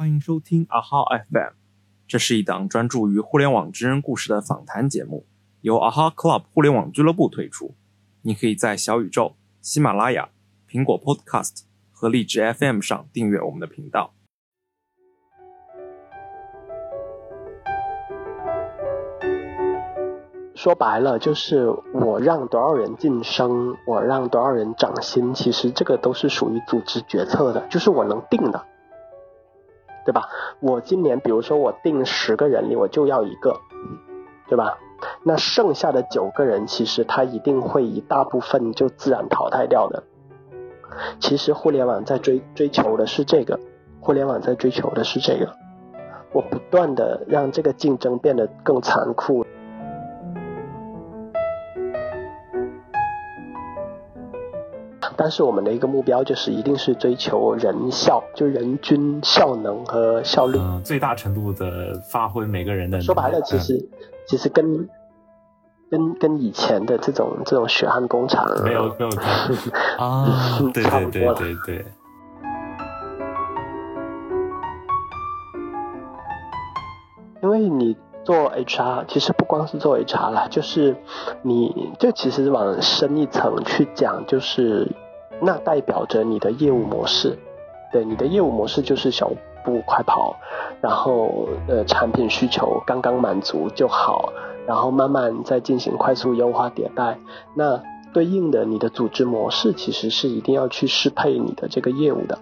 欢迎收听阿哈 FM，这是一档专注于互联网真人故事的访谈节目，由阿哈 Club 互联网俱乐部推出。你可以在小宇宙、喜马拉雅、苹果 Podcast 和荔枝 FM 上订阅我们的频道。说白了，就是我让多少人晋升，我让多少人涨薪，其实这个都是属于组织决策的，就是我能定的，对吧？我今年比如说我定十个人里，我就要一个，对吧？那剩下的九个人，其实他一定会一大部分就自然淘汰掉的。其实互联网在追追求的是这个，互联网在追求的是这个，我不断的让这个竞争变得更残酷。但是我们的一个目标就是一定是追求人效，就人均效能和效率，最大程度的发挥每个人的。说白了，其实其实跟跟跟以前的这种这种血汗工厂没有没有 啊，对对对对对。因为你做 HR，其实不光是做 HR 啦，就是你就其实往深一层去讲，就是。那代表着你的业务模式，对，你的业务模式就是小步快跑，然后呃产品需求刚刚满足就好，然后慢慢再进行快速优化迭代。那对应的你的组织模式其实是一定要去适配你的这个业务的。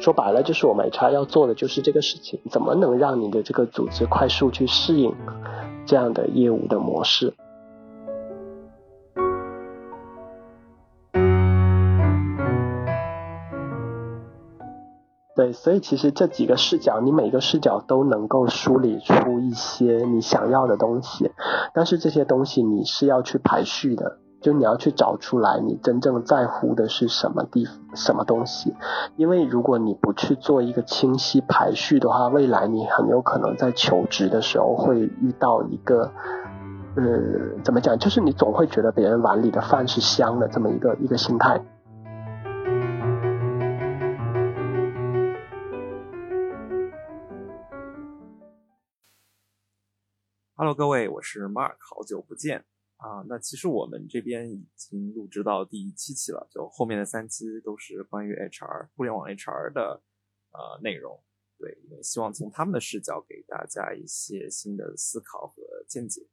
说白了就是我们 HR 要做的就是这个事情，怎么能让你的这个组织快速去适应这样的业务的模式？对，所以其实这几个视角，你每个视角都能够梳理出一些你想要的东西，但是这些东西你是要去排序的，就你要去找出来你真正在乎的是什么地什么东西，因为如果你不去做一个清晰排序的话，未来你很有可能在求职的时候会遇到一个，呃，怎么讲，就是你总会觉得别人碗里的饭是香的这么一个一个心态。各位，我是 Mark，好久不见啊！那其实我们这边已经录制到第七期了，就后面的三期都是关于 HR、互联网 HR 的呃内容。对，也希望从他们的视角给大家一些新的思考和见解。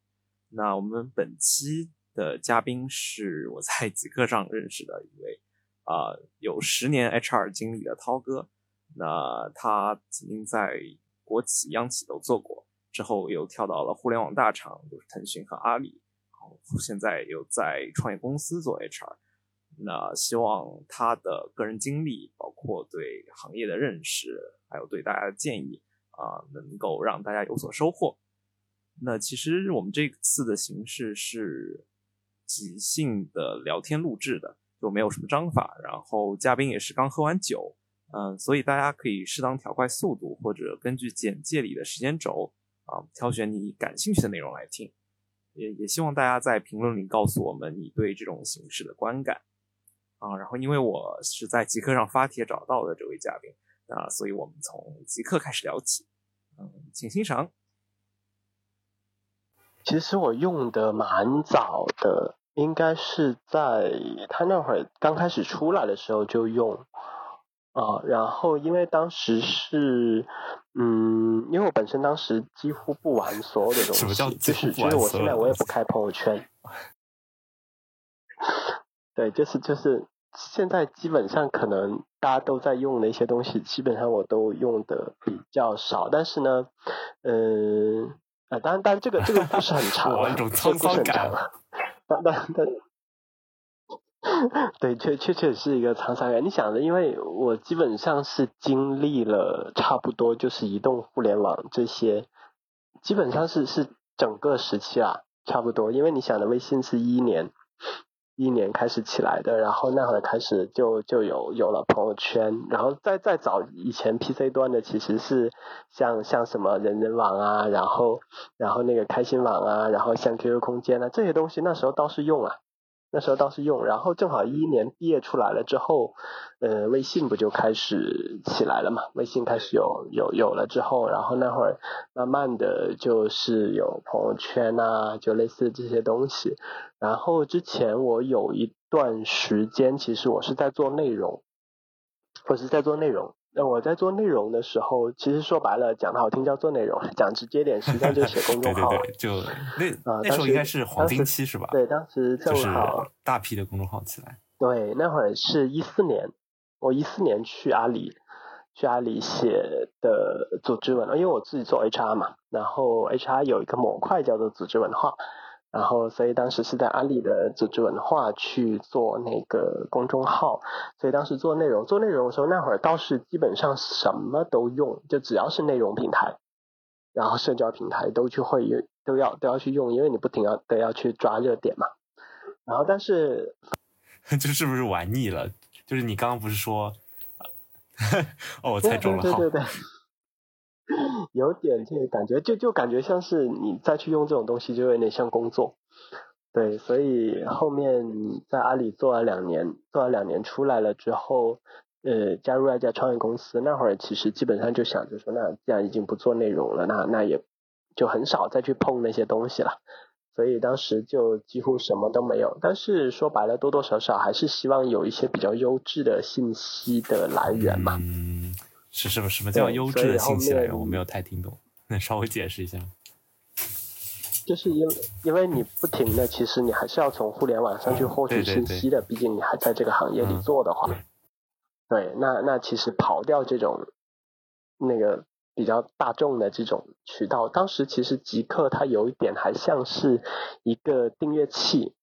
那我们本期的嘉宾是我在极客上认识的一位啊，有十年 HR 经历的涛哥。那他曾经在国企、央企都做过。之后又跳到了互联网大厂，就是腾讯和阿里，然后现在又在创业公司做 HR。那希望他的个人经历，包括对行业的认识，还有对大家的建议啊，能够让大家有所收获。那其实我们这次的形式是即兴的聊天录制的，就没有什么章法，然后嘉宾也是刚喝完酒，嗯，所以大家可以适当调快速度，或者根据简介里的时间轴。啊，挑选你感兴趣的内容来听，也也希望大家在评论里告诉我们你对这种形式的观感啊。然后，因为我是在极客上发帖找到的这位嘉宾啊，所以我们从极客开始聊起。嗯，请欣赏。其实我用的蛮早的，应该是在他那会儿刚开始出来的时候就用。啊，然后因为当时是，嗯，因为我本身当时几乎不玩所有的东西，就是就是我现在我也不开朋友圈，对，就是就是现在基本上可能大家都在用的一些东西，基本上我都用的比较少，但是呢，嗯，啊，当然，当然这个这个不是很长，这个不是很长，但但但。对，确确确是一个沧桑感。你想的，因为我基本上是经历了差不多就是移动互联网这些，基本上是是整个时期啊，差不多。因为你想的，微信是一年一年开始起来的，然后那会儿开始就就有有了朋友圈，然后再再早以前 PC 端的其实是像像什么人人网啊，然后然后那个开心网啊，然后像 QQ 空间啊这些东西，那时候倒是用啊。那时候倒是用，然后正好一一年毕业出来了之后，呃，微信不就开始起来了嘛？微信开始有有有了之后，然后那会儿慢慢的就是有朋友圈啊，就类似这些东西。然后之前我有一段时间，其实我是在做内容，我是在做内容。那我在做内容的时候，其实说白了，讲的好听叫做内容，讲直接点，实际上就写公众号。对对对，就那那时候应该是黄金期是吧？对，当时正好大批的公众号起来。对，那会儿是一四年，我一四年去阿里，去阿里写的组织文，因为我自己做 HR 嘛，然后 HR 有一个模块叫做组织文化。然后，所以当时是在阿里的组织文化去做那个公众号，所以当时做内容，做内容的时候，那会儿倒是基本上什么都用，就只要是内容平台，然后社交平台都去会都要都要去用，因为你不停要都要去抓热点嘛。然后，但是 这是不是玩腻了？就是你刚刚不是说，哦，我猜中了，对对对。有点这个感觉，就就感觉像是你再去用这种东西，就有点像工作。对，所以后面在阿里做了两年，做了两年出来了之后，呃，加入了一家创业公司。那会儿其实基本上就想着说，那既然已经不做内容了，那那也就很少再去碰那些东西了。所以当时就几乎什么都没有。但是说白了，多多少少还是希望有一些比较优质的信息的来源嘛。是什么？什么叫优质的信息来源？我没有太听懂，那稍微解释一下。就是因为因为你不停的，其实你还是要从互联网上去获取信息的，毕竟你还在这个行业里做的话。对，那那其实跑掉这种那个比较大众的这种渠道，当时其实极客它有一点还像是一个订阅器。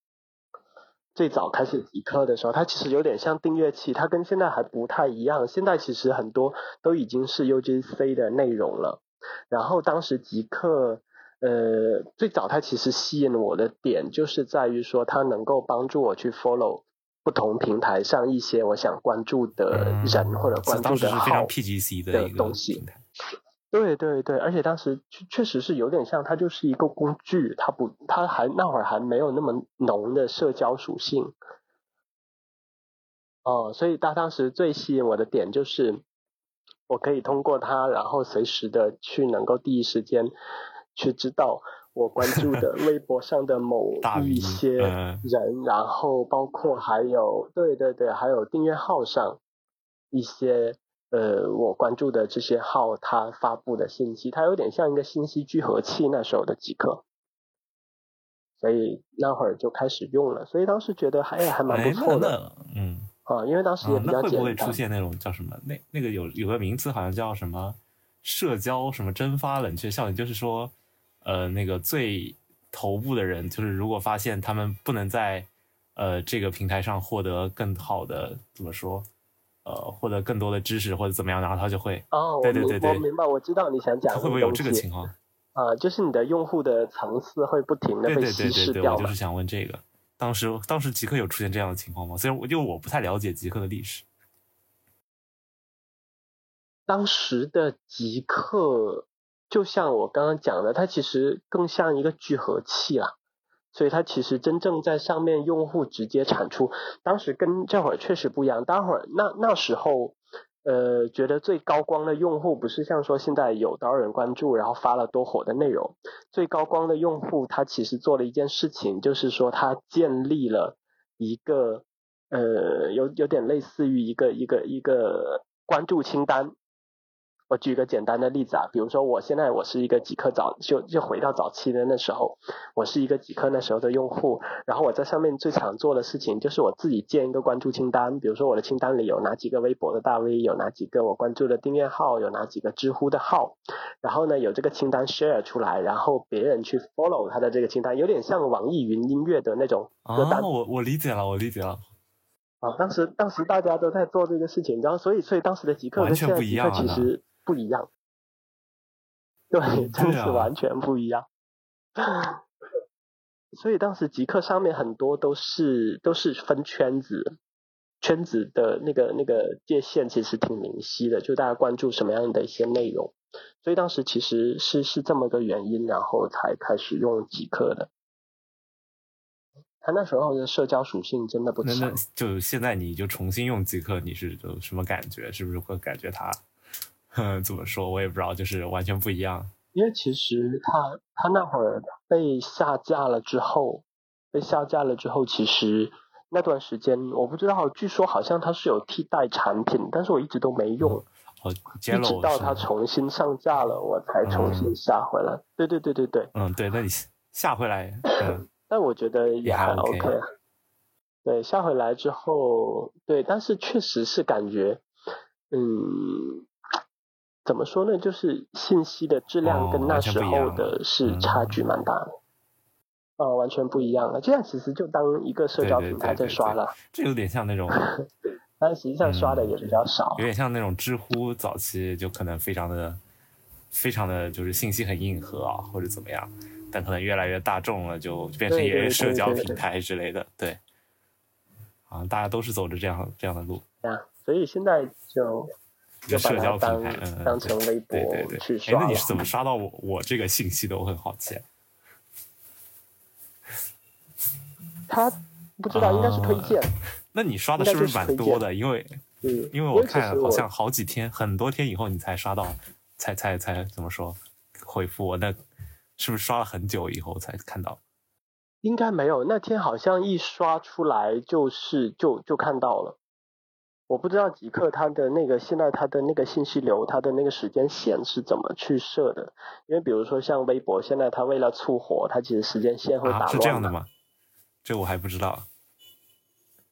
最早开始极客的时候，它其实有点像订阅器，它跟现在还不太一样。现在其实很多都已经是 UGC 的内容了。然后当时极客，呃，最早它其实吸引我的点就是在于说，它能够帮助我去 follow 不同平台上一些我想关注的人或者关注的号的东西。对对对，而且当时确确实是有点像，它就是一个工具，它不，它还那会儿还没有那么浓的社交属性。哦，所以它当时最吸引我的点就是，我可以通过它，然后随时的去能够第一时间去知道我关注的 微博上的某一些人，然后包括还有对对对，还有订阅号上一些。呃，我关注的这些号，它发布的信息，它有点像一个信息聚合器那时候的极客，所以那会儿就开始用了，所以当时觉得还还蛮不错的，嗯，啊，因为当时也比较简单。会不会出现那种叫什么？那那个有有个名词好像叫什么社交什么蒸发冷却效应，就是说，呃，那个最头部的人，就是如果发现他们不能在呃这个平台上获得更好的，怎么说？呃，获得更多的知识或者怎么样，然后他就会哦，对对对对，我明白，我知道你想讲，会不会有这个情况？啊，就是你的用户的层次会不停的被稀释掉。我就是想问这个，当时当时极客有出现这样的情况吗？虽然我因为我不太了解极客的历史，当时的极客就像我刚刚讲的，它其实更像一个聚合器啦。所以它其实真正在上面用户直接产出，当时跟这会儿确实不一样。待会儿那那时候，呃，觉得最高光的用户不是像说现在有多少人关注，然后发了多火的内容。最高光的用户，他其实做了一件事情，就是说他建立了一个呃，有有点类似于一个一个一个关注清单。我举个简单的例子啊，比如说我现在我是一个极客早就就回到早期的那时候，我是一个极客那时候的用户，然后我在上面最常做的事情就是我自己建一个关注清单，比如说我的清单里有哪几个微博的大 V，有哪几个我关注的订阅号，有哪几个知乎的号，然后呢有这个清单 share 出来，然后别人去 follow 他的这个清单，有点像网易云音乐的那种歌单。我我理解了，我理解了。啊，当时当时大家都在做这个事情，然后所以所以当时的极客跟现在极客其实。不一样，对，真是完全不一样。所以当时极客上面很多都是都是分圈子，圈子的那个那个界限其实挺明晰的，就大家关注什么样的一些内容。所以当时其实是是这么个原因，然后才开始用极客的。他那时候的社交属性真的不强。那那就现在你就重新用极客，你是有什么感觉？是不是会感觉他，怎么说？我也不知道，就是完全不一样。因为其实他他那会儿被下架了之后，被下架了之后，其实那段时间我不知道，据说好像他是有替代产品，但是我一直都没用。哦，一直到它重新上架了，我才重新下回来。对对对对对。嗯，对，那你下回来，嗯，但我觉得也还 OK。对，下回来之后，对，但是确实是感觉，嗯，怎么说呢？就是信息的质量跟那时候的是差距蛮大的。哦，完全不一样了。这样其实就当一个社交平台在刷了。这有点像那种。但实际上刷的也比较少，有点像那种知乎早期就可能非常的、非常的就是信息很硬核啊，或者怎么样，但可能越来越大众了，就变成一个社交平台之类的，对，好像大家都是走着这样这样的路。对啊，所以现在就就社交平台，嗯，当成微博去刷。哎，那你是怎么刷到我我这个信息的？我很好奇。他不知道，应该是推荐。那你刷的是不是蛮多的？因为，因为我看好像好几天、很多天以后你才刷到，才才才怎么说回复我？那是不是刷了很久以后才看到？应该没有，那天好像一刷出来就是就就看到了。我不知道极客它的那个现在它的那个信息流，它的那个时间线是怎么去设的？因为比如说像微博，现在它为了促活，它其实时间线会打乱。是这样的吗？这我还不知道。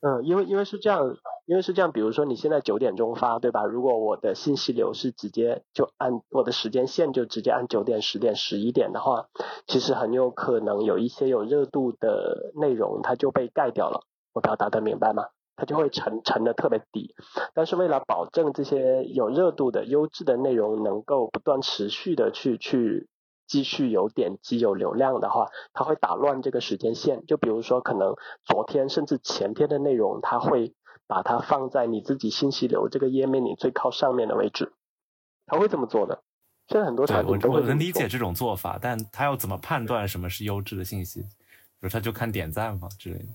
嗯，因为因为是这样，因为是这样，比如说你现在九点钟发，对吧？如果我的信息流是直接就按我的时间线就直接按九点、十点、十一点的话，其实很有可能有一些有热度的内容它就被盖掉了。我表达的明白吗？它就会沉沉的特别低。但是为了保证这些有热度的优质的内容能够不断持续的去去。继续有点击有流量的话，它会打乱这个时间线。就比如说，可能昨天甚至前天的内容，它会把它放在你自己信息流这个页面里最靠上面的位置。它会这么做的。现在很多产品都会我能理解这种做法，但他要怎么判断什么是优质的信息？比如他就看点赞嘛之类的。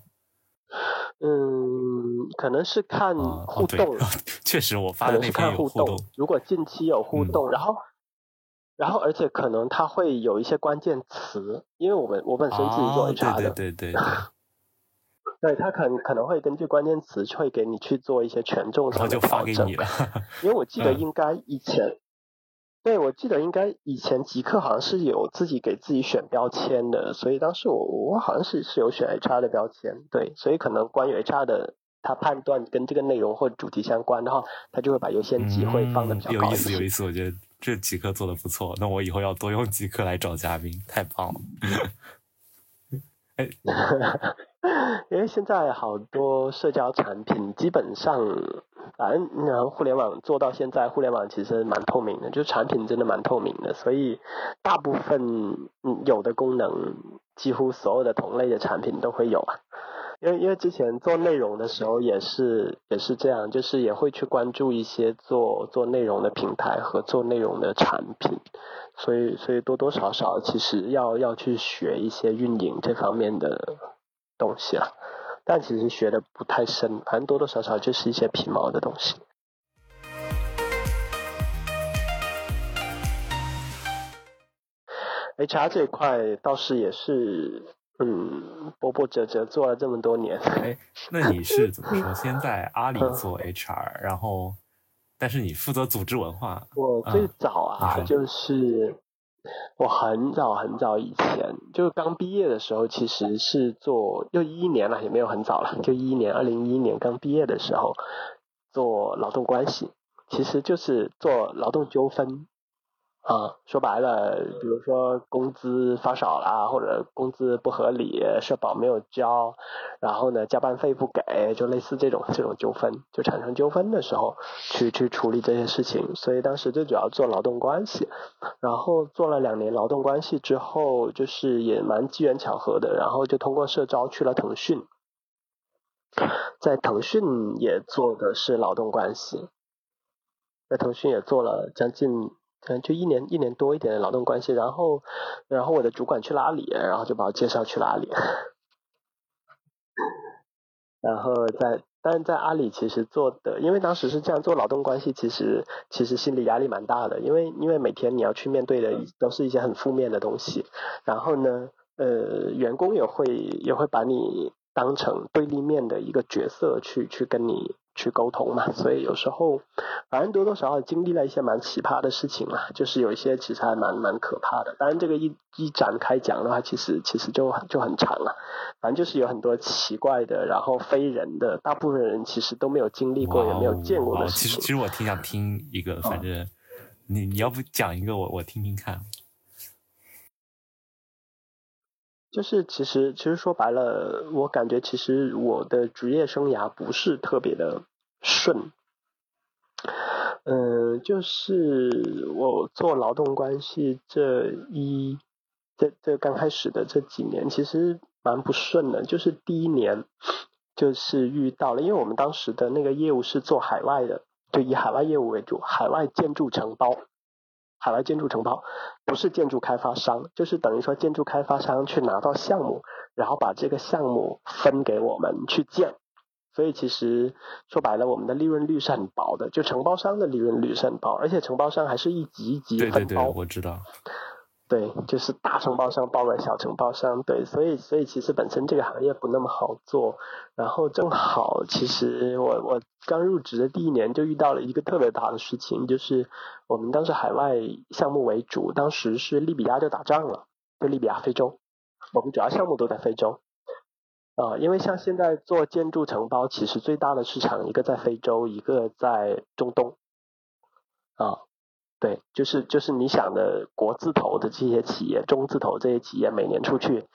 嗯，可能是看互动。确实，我发的那篇有互动。如果近期有互动，然后。然后，而且可能它会有一些关键词，因为我们我本身自己做 HR 的，对对 对对，对他可能可能会根据关键词会给你去做一些权重上的调整。因为我记得应该以前，对我记得应该以前极客好像是有自己给自己选标签的，所以当时我我好像是是有选 HR 的标签，对，所以可能关于 HR 的。他判断跟这个内容或主题相关的话，他就会把优先级会放的比较高有意思，有意思，我觉得这极客做的不错。那我以后要多用极客来找嘉宾，太棒了。哎，因为现在好多社交产品基本上，反正然后互联网做到现在，互联网其实蛮透明的，就产品真的蛮透明的，所以大部分有的功能，几乎所有的同类的产品都会有啊。因为因为之前做内容的时候也是也是这样，就是也会去关注一些做做内容的平台和做内容的产品，所以所以多多少少其实要要去学一些运营这方面的东西了，但其实学的不太深，反正多多少少就是一些皮毛的东西。HR 这一块倒是也是。嗯，波波折折做了这么多年。哎，那你是怎么说？先在阿里做 HR，然后，但是你负责组织文化。我最早啊，就是我很早很早以前，就刚毕业的时候，其实是做，又一一年了，也没有很早了，就一一年，二零一一年刚毕业的时候做劳动关系，其实就是做劳动纠纷。啊，说白了，比如说工资发少了，或者工资不合理，社保没有交，然后呢加班费不给，就类似这种这种纠纷，就产生纠纷的时候，去去处理这些事情。所以当时最主要做劳动关系，然后做了两年劳动关系之后，就是也蛮机缘巧合的，然后就通过社招去了腾讯，在腾讯也做的是劳动关系，在腾讯也做了将近。嗯，就一年一年多一点的劳动关系，然后，然后我的主管去了阿里，然后就把我介绍去了阿里。然后在，但是在阿里其实做的，因为当时是这样做劳动关系，其实其实心理压力蛮大的，因为因为每天你要去面对的都是一些很负面的东西，然后呢，呃，员工也会也会把你当成对立面的一个角色去去跟你。去沟通嘛，所以有时候反正多多少少经历了一些蛮奇葩的事情嘛，就是有一些其实还蛮蛮可怕的。当然这个一一展开讲的话，其实其实就就很长了。反正就是有很多奇怪的，然后非人的，大部分人其实都没有经历过，也没有见过的事情。其实其实我挺想听一个，反正你你要不讲一个我我听听看。就是其实其实说白了，我感觉其实我的职业生涯不是特别的顺。嗯，就是我做劳动关系这一这这刚开始的这几年，其实蛮不顺的。就是第一年就是遇到了，因为我们当时的那个业务是做海外的，就以海外业务为主，海外建筑承包。海外建筑承包不是建筑开发商，就是等于说建筑开发商去拿到项目，然后把这个项目分给我们去建。所以其实说白了，我们的利润率是很薄的，就承包商的利润率是很薄，而且承包商还是一级一级分包。对对对，我知道。对，就是大承包商包了小承包商，对，所以所以其实本身这个行业不那么好做，然后正好其实我我刚入职的第一年就遇到了一个特别大的事情，就是我们当时海外项目为主，当时是利比亚就打仗了，就利比亚非洲，我们主要项目都在非洲，啊，因为像现在做建筑承包，其实最大的市场一个在非洲，一个在中东，啊。对，就是就是你想的国字头的这些企业，中字头这些企业，每年出去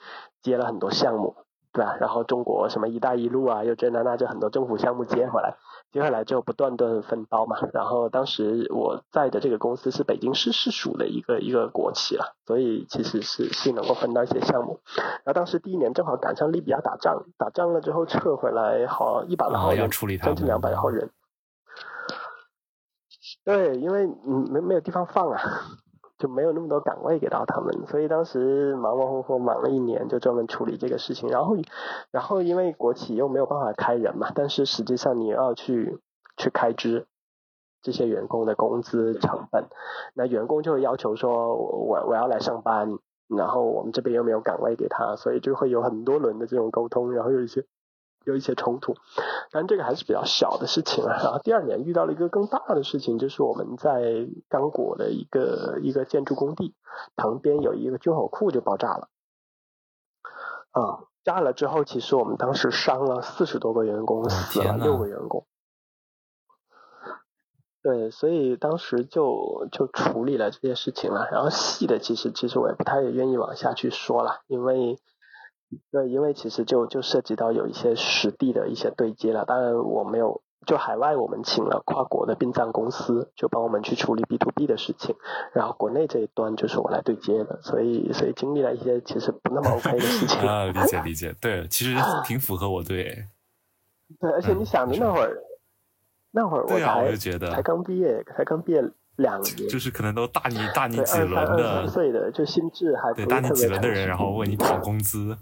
接了很多项目，对吧？然后中国什么“一带一路”啊，又这那那，就很多政府项目接回来，接回来之后不断的分包嘛。然后当时我在的这个公司是北京市市属的一个一个国企了，所以其实是是能够分到一些项目。然后当时第一年正好赶上利比亚打仗，打仗了之后撤回来，好一百来号人，将近两百号人。对，因为嗯没没有地方放啊，就没有那么多岗位给到他们，所以当时忙忙活活忙了一年，就专门处理这个事情。然后，然后因为国企又没有办法开人嘛，但是实际上你要去去开支这些员工的工资成本，那员工就会要求说，我我要来上班，然后我们这边又没有岗位给他，所以就会有很多轮的这种沟通，然后有一些。有一些冲突，但这个还是比较小的事情啊。然后第二年遇到了一个更大的事情，就是我们在刚果的一个一个建筑工地旁边有一个军火库就爆炸了。啊，炸了之后，其实我们当时伤了四十多个员工，死了六个员工。对，所以当时就就处理了这些事情了。然后细的，其实其实我也不太愿意往下去说了，因为。对，因为其实就就涉及到有一些实地的一些对接了。当然我没有，就海外我们请了跨国的殡葬公司，就帮我们去处理 B to B 的事情。然后国内这一端就是我来对接的，所以所以经历了一些其实不那么 OK 的事情。啊，理解理解，对，其实 挺符合我对。对，而且你想着那会儿，那会儿我才才刚毕业，才刚毕业。两年，就是可能都大你大你几轮的，岁的就心智还对大你几轮的人，然后问你 讨工资，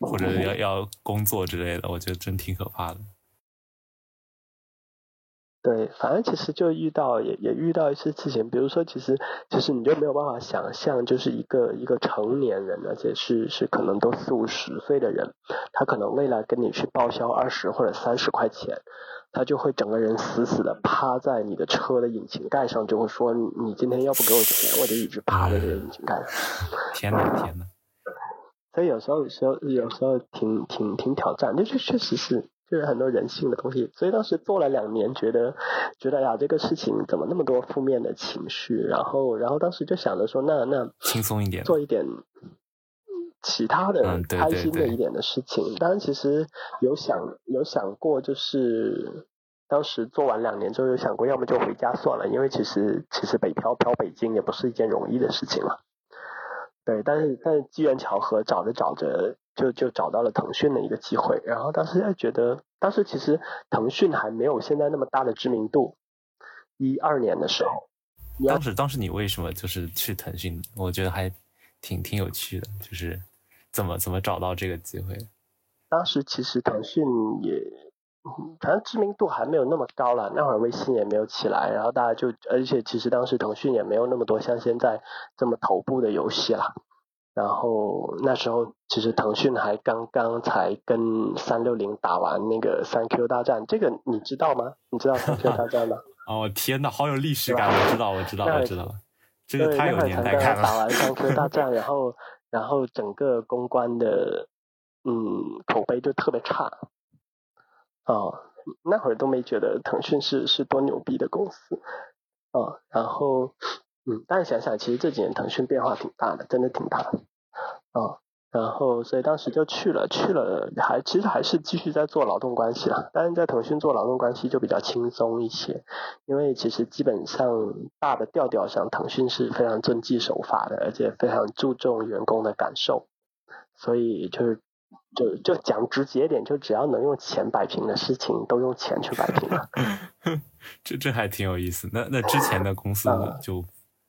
或者 要要工作之类的，我觉得真挺可怕的。对，反正其实就遇到也也遇到一些事情，比如说，其实其实你就没有办法想象，就是一个一个成年人，而且是是可能都四五十岁的人，他可能为了跟你去报销二十或者三十块钱。他就会整个人死死的趴在你的车的引擎盖上，就会说：“你今天要不给我钱，我就一直趴在这个引擎盖上。”天哪，天哪！所以有时候，有时候，有时候挺挺挺挑战，这确确实是就是很多人性的东西。所以当时做了两年，觉得觉得呀，这个事情怎么那么多负面的情绪？然后，然后当时就想着说：“那那轻松一点，做一点。”其他的开心的一点的事情，当然其实有想有想过，就是当时做完两年之后，有想过要么就回家算了，因为其实其实北漂漂北京也不是一件容易的事情嘛。对，但是但是机缘巧合，找着找着就就找到了腾讯的一个机会，然后当时还觉得，当时其实腾讯还没有现在那么大的知名度，一二年的时候。当时当时你为什么就是去腾讯？我觉得还挺挺有趣的，就是。怎么怎么找到这个机会？当时其实腾讯也，反正知名度还没有那么高了，那会儿微信也没有起来，然后大家就，而且其实当时腾讯也没有那么多像现在这么头部的游戏了。然后那时候其实腾讯还刚刚才跟三六零打完那个三 Q 大战，这个你知道吗？你知道三 Q 大战吗？哦天呐，好有历史感！我知道，我知道，我知道了，这个太有年代感了。打完三 Q 大战，然后然后整个公关的嗯口碑就特别差。哦，那会儿都没觉得腾讯是是多牛逼的公司。哦，然后。嗯，但想想，其实这几年腾讯变化挺大的，真的挺大的。哦，然后所以当时就去了，去了还其实还是继续在做劳动关系了，但是在腾讯做劳动关系就比较轻松一些，因为其实基本上大的调调上，腾讯是非常遵纪守法的，而且非常注重员工的感受，所以就是就就讲直接点，就只要能用钱摆平的事情，都用钱去摆平了。这这还挺有意思。那那之前的公司就。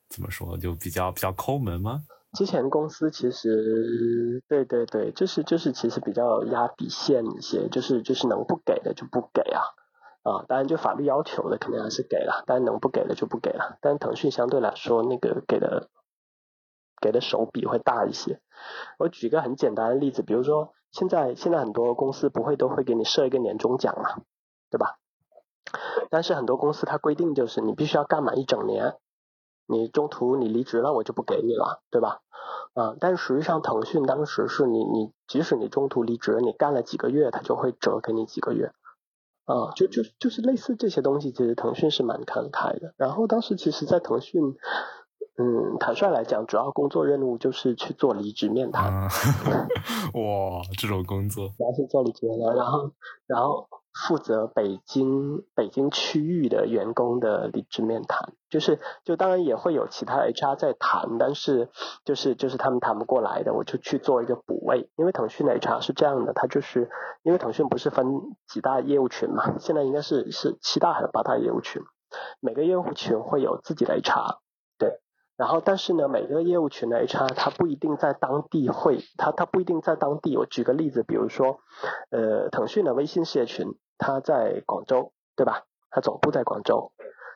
怎么说就比较比较抠门吗？之前公司其实对对对，就是就是其实比较压底线一些，就是就是能不给的就不给啊啊，当然就法律要求的肯定还是给了，但能不给的就不给了。但腾讯相对来说那个给的给的手笔会大一些。我举个很简单的例子，比如说现在现在很多公司不会都会给你设一个年终奖嘛，对吧？但是很多公司它规定就是你必须要干满一整年。你中途你离职了，我就不给你了，对吧？啊，但实际上腾讯当时是你你即使你中途离职，你干了几个月，它就会折给你几个月，啊，就就就是类似这些东西，其实腾讯是蛮慷慨的。然后当时其实，在腾讯，嗯，坦率来讲，主要工作任务就是去做离职面谈。哇，这种工作，主要是做离职面谈，然后然后。负责北京北京区域的员工的离职面谈，就是就当然也会有其他 HR 在谈，但是就是就是他们谈不过来的，我就去做一个补位。因为腾讯的 HR 是这样的，他就是因为腾讯不是分几大业务群嘛，现在应该是是七大还是八大业务群，每个业务群会有自己的 HR。然后，但是呢，每个业务群的 HR 他不一定在当地会，他他不一定在当地。我举个例子，比如说，呃，腾讯的微信事业群，他在广州，对吧？他总部在广州。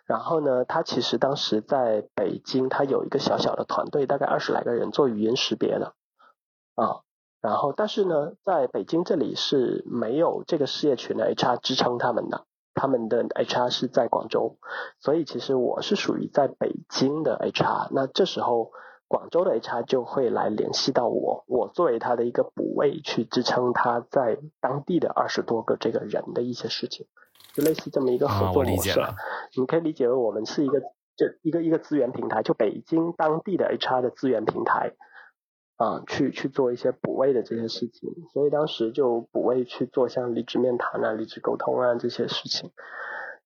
然后呢，他其实当时在北京，他有一个小小的团队，大概二十来个人做语音识别的，啊。然后，但是呢，在北京这里是没有这个事业群的 HR 支撑他们的。他们的 HR 是在广州，所以其实我是属于在北京的 HR。那这时候广州的 HR 就会来联系到我，我作为他的一个补位去支撑他在当地的二十多个这个人的一些事情，就类似这么一个合作模式。你可以理解为我们是一个这一个一个资源平台，就北京当地的 HR 的资源平台。啊，去去做一些补位的这些事情，所以当时就补位去做像离职面谈啊、离职沟通啊这些事情，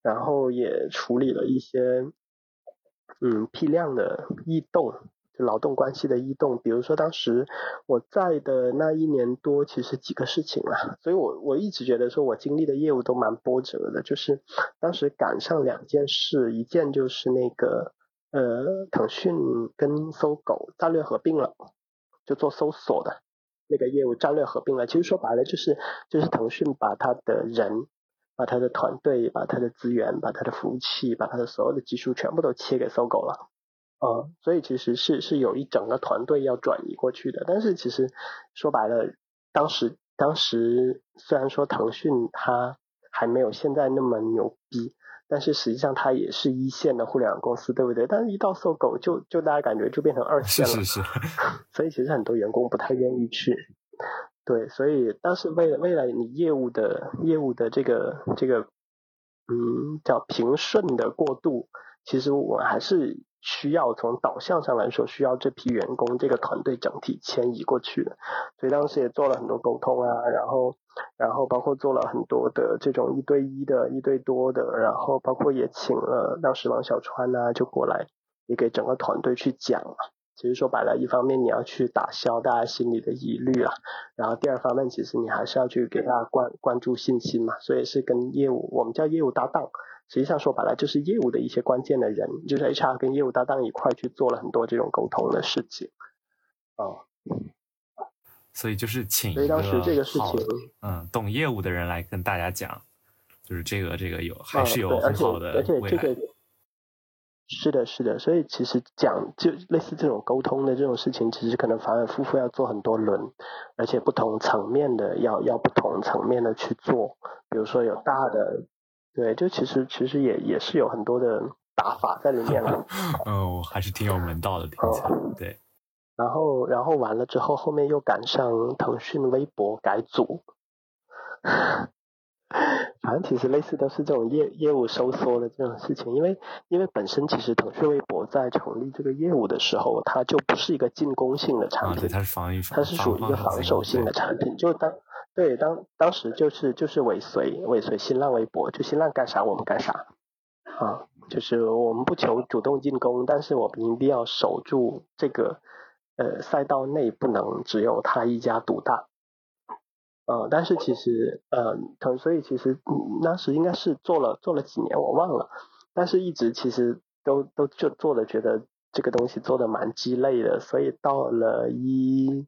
然后也处理了一些嗯批量的异动，就劳动关系的异动。比如说当时我在的那一年多，其实几个事情啊，所以我我一直觉得说我经历的业务都蛮波折的，就是当时赶上两件事，一件就是那个呃腾讯跟搜狗战略合并了。就做搜索的那个业务战略合并了，其实说白了就是就是腾讯把他的人、把他的团队、把他的资源、把他的服务器、把他的所有的技术全部都切给搜狗了，啊，所以其实是是有一整个团队要转移过去的。但是其实说白了，当时当时虽然说腾讯它还没有现在那么牛逼。但是实际上它也是一线的互联网公司，对不对？但是一到搜狗，就就大家感觉就变成二线了。是是是。所以其实很多员工不太愿意去。对，所以但是为了为了你业务的业务的这个这个，嗯，叫平顺的过渡，其实我还是。需要从导向上来说，需要这批员工这个团队整体迁移过去的，所以当时也做了很多沟通啊，然后，然后包括做了很多的这种一对一的、一对多的，然后包括也请了当时王小川啊就过来，也给整个团队去讲了。其实说白了，一方面你要去打消大家心里的疑虑啊，然后第二方面其实你还是要去给大家灌灌注信心嘛，所以是跟业务，我们叫业务搭档。实际上说白了，就是业务的一些关键的人，就是 HR 跟业务搭档一块去做了很多这种沟通的事情。哦，所以就是请一所以当时这个事好情，嗯懂业务的人来跟大家讲，就是这个这个有还嗯是有，很好的而且。这个是的，是的，所以其实讲就类似这种沟通的这种事情，其实可能反反复复要做很多轮，而且不同层面的要要不同层面的去做，比如说有大的，对，就其实其实也也是有很多的打法在里面了。嗯，我还是挺有门道的，听起来。对，然后然后完了之后，后面又赶上腾讯微博改组，反正其实类似都是这种业业务收缩的这种事情，因为因为本身其实腾讯微博在成立这个业务的时候，它就不是一个进攻性的产啊，品，对，它是防御，它是属于一个防防守性的产品，就当对当当时就是就是尾随尾随新浪微博，就新浪干啥我们干啥。啊，就是我们不求主动进攻，但是我们一定要守住这个呃赛道内不能只有他一家独大。呃，但是其实，呃，腾所以其实、嗯、当时应该是做了做了几年，我忘了，但是一直其实都都就做的觉得这个东西做的蛮鸡肋的，所以到了一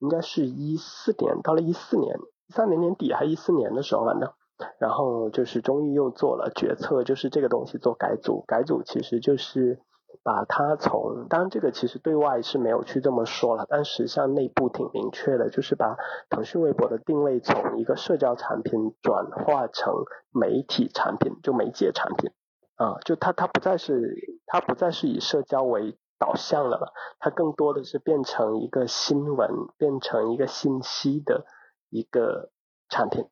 应该是一四年，到了一四年，一三年年底还一四年的时候，反正，然后就是终于又做了决策，就是这个东西做改组，改组其实就是把它从，当然这个其实对外是没有去这么说了，但实际上内部挺明确的，就是把腾讯微博的定位从一个社交产品转化成媒体产品，就媒介产品。啊，就它它不再是它不再是以社交为导向了，它更多的是变成一个新闻，变成一个信息的一个产品。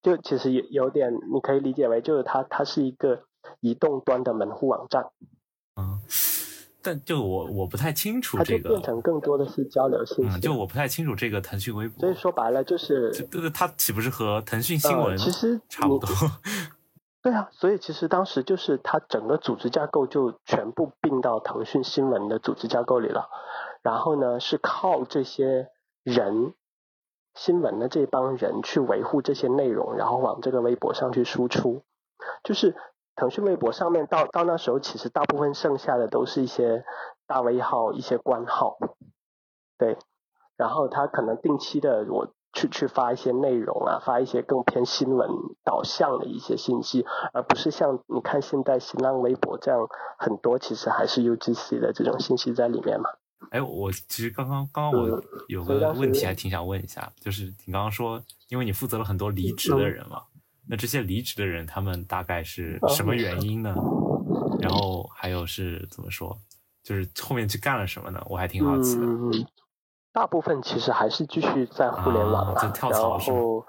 就其实有有点，你可以理解为就是它它是一个移动端的门户网站，嗯，但就我我不太清楚这个它就变，成更多的是交流信嗯，息。就我不太清楚这个腾讯微博所以，说白了就是它岂不是和腾讯新闻呃、其实差不多？对啊，所以其实当时就是它整个组织架构就全部并到腾讯新闻的组织架构里了，然后呢是靠这些人，新闻的这帮人去维护这些内容，然后往这个微博上去输出，就是腾讯微博上面到到那时候其实大部分剩下的都是一些大 V 号、一些官号，对，然后他可能定期的我。去去发一些内容啊，发一些更偏新闻导向的一些信息，而不是像你看现在新浪微博这样很多其实还是 UGC 的这种信息在里面嘛。哎，我其实刚刚刚刚我嗯有个问题还挺想问一下，就是你刚刚说，因为你负责了很多离职的嗯人嘛，那这些离职的人他们大概是哦什么原因呢？然后还有是怎么说，就是后面去干了什么呢？我还挺好奇的。嗯，大部分其实还是继续在互联网啦，啊跳然后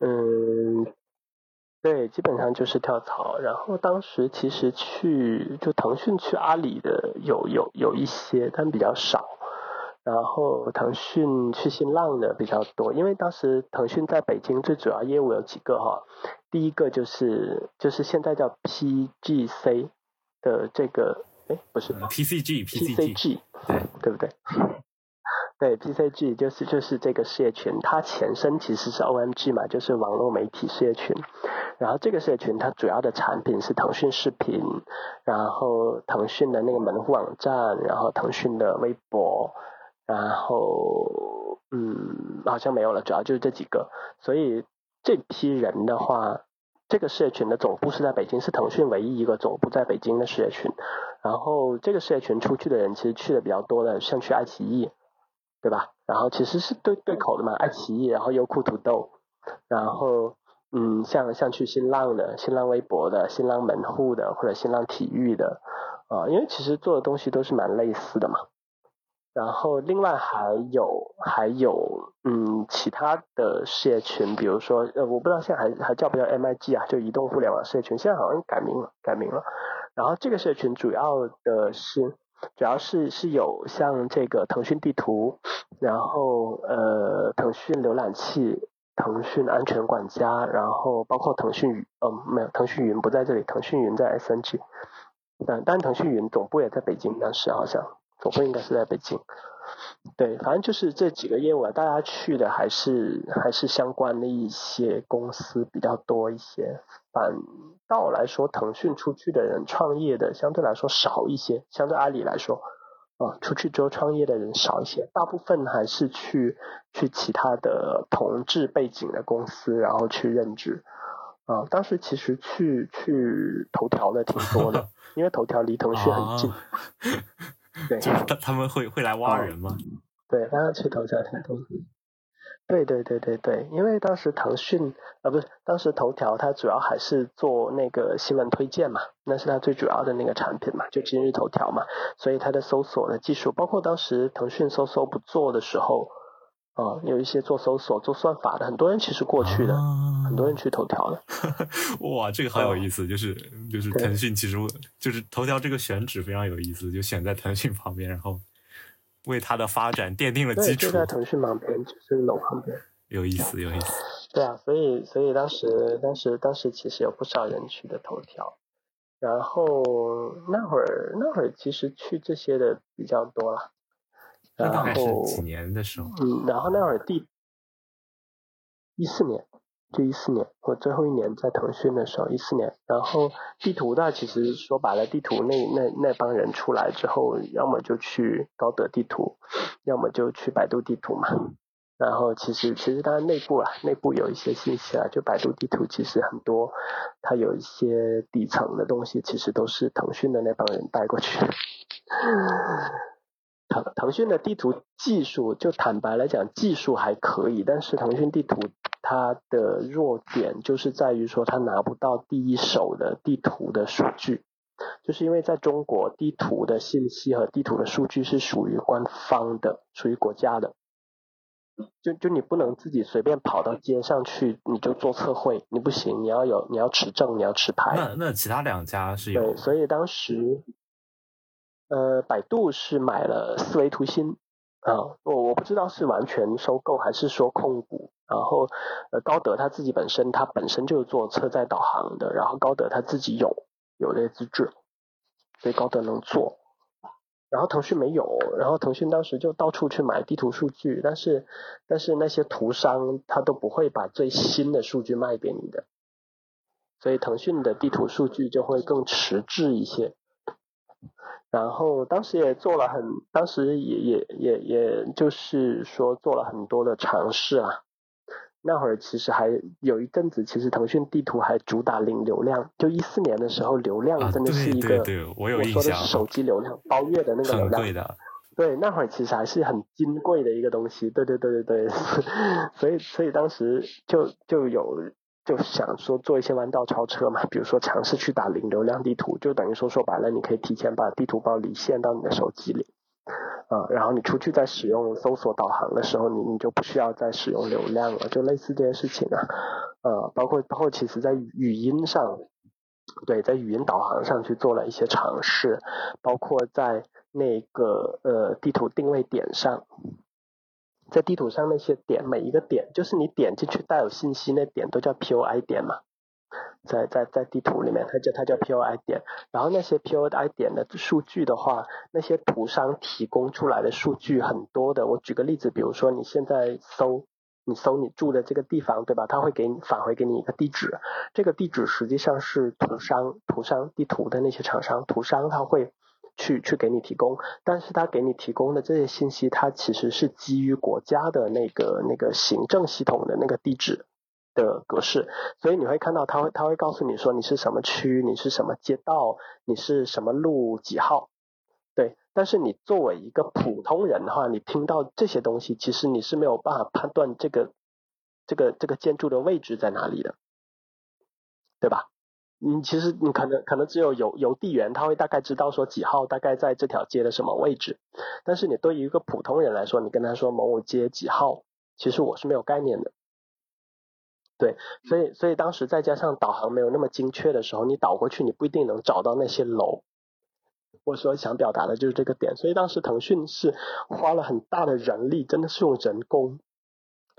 嗯，对，基本上就是跳槽。然后当时其实去就腾讯去阿里的有有有一些，但比较少。然后腾讯去新浪的比较多，因为当时腾讯在北京最主要业务有几个哈，第一个就是就是现在叫 PGC 的这个，哎不是嗯 PCG PCG PCG 对对不对？对，PCG 就是就是这个事业群，它前身其实是 OMG 嘛，就是网络媒体事业群。然后这个事业群它主要的产品是腾讯视频，然后腾讯的那个门户网站，然后腾讯的微博，然后嗯好像没有了，主要就是这几个。所以这批人的话，这个事业群的总部是在北京，是腾讯唯一一个总部在北京的事业群。然后这个事业群出去的人其实去的比较多的，像去爱奇艺，对吧？然后其实是对对口的嘛，爱奇艺，然后优酷土豆，然后嗯，像像去新浪的、新浪微博的、新浪门户的或者新浪体育的，啊、因为其实做的东西都是蛮类似的嘛。然后另外还有还有嗯其他的事业群，比如说呃我不知道现在还还叫不叫 MIG 啊，就移动互联网事业群，现在好像改名了改名了。然后这个社群主要的是，主要是是有像这个腾讯地图，然后呃腾讯浏览器、腾讯安全管家，然后包括腾讯云，呃没有腾讯云不在这里，腾讯云在 SNG，但但腾讯云总部也在北京，当时好像总部应该是在北京。对，反正就是这几个业务啊，大家去的还是还是相关的一些公司比较多一些。反倒来说，腾讯出去的人创业的相对来说少一些，相对阿里来说，啊，出去之后创业的人少一些，大部分还是去去其他的同质背景的公司，然后去任职。啊，当时其实去去头条的挺多的，因为头条离腾讯很近。对，就是他他们会会来挖人吗？对，当时去头条挺多。对对对对对，因为当时腾讯啊不是，当时头条它主要还是做那个新闻推荐嘛，那是它最主要的那个产品嘛，就今日头条嘛，所以它的搜索的技术，包括当时腾讯搜搜不做的时候，啊，有一些做搜索做算法的，很多人其实过去的，很多人去头条的。哇，这个好有意思，就是就是腾讯其实就是头条这个选址非常有意思，就选在腾讯旁边，然后。为它的发展奠定了基础。就在腾讯旁边，就是楼旁边。有意思，有意思。对啊，所以所以当时当时当时其实有不少人去的头条，然后那会儿那会儿其实去这些的比较多了。那大概是几年的时候？嗯，然后那会儿第一四年。就一四年，我最后一年在腾讯的时候，一四年，然后地图的其实说白了，地图那那那帮人出来之后，要么就去高德地图，要么就去百度地图嘛。然后其实其实当然内部啊，内部有一些信息啊，就百度地图其实很多，它有一些底层的东西，其实都是腾讯的那帮人带过去。腾腾讯的地图技术，就坦白来讲，技术还可以，但是腾讯地图。它的弱点就是在于说，它拿不到第一手的地图的数据，就是因为在中国，地图的信息和地图的数据是属于官方的，属于国家的。就就你不能自己随便跑到街上去，你就做测绘，你不行，你要有你要持证，你要持牌。那那其他两家是有。对，所以当时，呃，百度是买了思维图新。啊，我我不知道是完全收购还是说控股，然后呃高德他自己本身他本身就是做车载导航的，然后高德他自己有有这些资质，所以高德能做，然后腾讯没有，然后腾讯当时就到处去买地图数据，但是但是那些图商他都不会把最新的数据卖给你的，所以腾讯的地图数据就会更迟滞一些。然后当时也做了很，当时也也也也就是说做了很多的尝试啊。那会儿其实还有一阵子，其实腾讯地图还主打零流量。就一四年的时候，流量真的是一个，我有印象。我说的是手机流量，包月的那个流量。贵的。对，那会儿其实还是很金贵的一个东西。对对对对对。所以所以当时就就有。就想说做一些弯道超车嘛，比如说尝试去打零流量地图，就等于说说白了，你可以提前把地图包离线到你的手机里，啊，然后你出去再使用搜索导航的时候，你你就不需要再使用流量了，就类似这件事情啊，呃，包括包括其实在语音上，对，在语音导航上去做了一些尝试，包括在那个呃地图定位点上。在地图上那些点，每一个点就是你点进去带有信息那点都叫 POI 点嘛，在在在地图里面，它叫它叫 POI 点。然后那些 POI 点的数据的话，那些图商提供出来的数据很多的。我举个例子，比如说你现在搜，你搜你住的这个地方，对吧？它会给你返回给你一个地址，这个地址实际上是图商图商地图的那些厂商图商他会。去去给你提供，但是他给你提供的这些信息，它其实是基于国家的那个那个行政系统的那个地址的格式，所以你会看到他会他会告诉你说你是什么区，你是什么街道，你是什么路几号，对。但是你作为一个普通人的话，你听到这些东西，其实你是没有办法判断这个这个这个建筑的位置在哪里的，对吧？你其实你可能可能只有邮邮递员他会大概知道说几号大概在这条街的什么位置，但是你对于一个普通人来说，你跟他说某某街几号，其实我是没有概念的。对，所以所以当时再加上导航没有那么精确的时候，你导过去你不一定能找到那些楼。我说想表达的就是这个点，所以当时腾讯是花了很大的人力，真的是用人工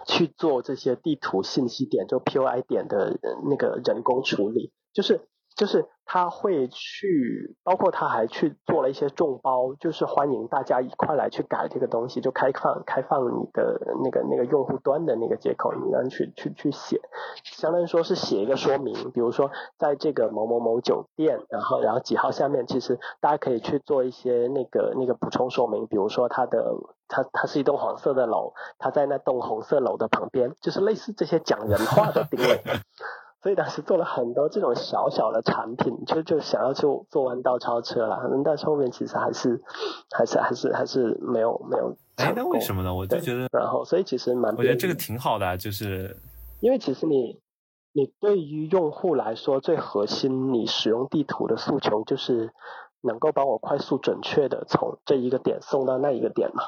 去做这些地图信息点，就 POI 点的那个人工处理。就是就是他会去，包括他还去做了一些众包，就是欢迎大家一块来去改这个东西，就开放开放你的那个那个用户端的那个接口，你让去去去写，相当于说是写一个说明，比如说在这个某某某酒店，然后然后几号下面，其实大家可以去做一些那个那个补充说明，比如说它的它它是一栋黄色的楼，它在那栋红色楼的旁边，就是类似这些讲人话的定位。所以当时做了很多这种小小的产品，就就想要就做弯道超车了，但是后面其实还是还是还是还是没有没有。哎，那为什么呢？我就觉得，然后所以其实蛮，我觉得这个挺好的，就是因为其实你你对于用户来说，最核心你使用地图的诉求就是能够帮我快速准确的从这一个点送到那一个点嘛，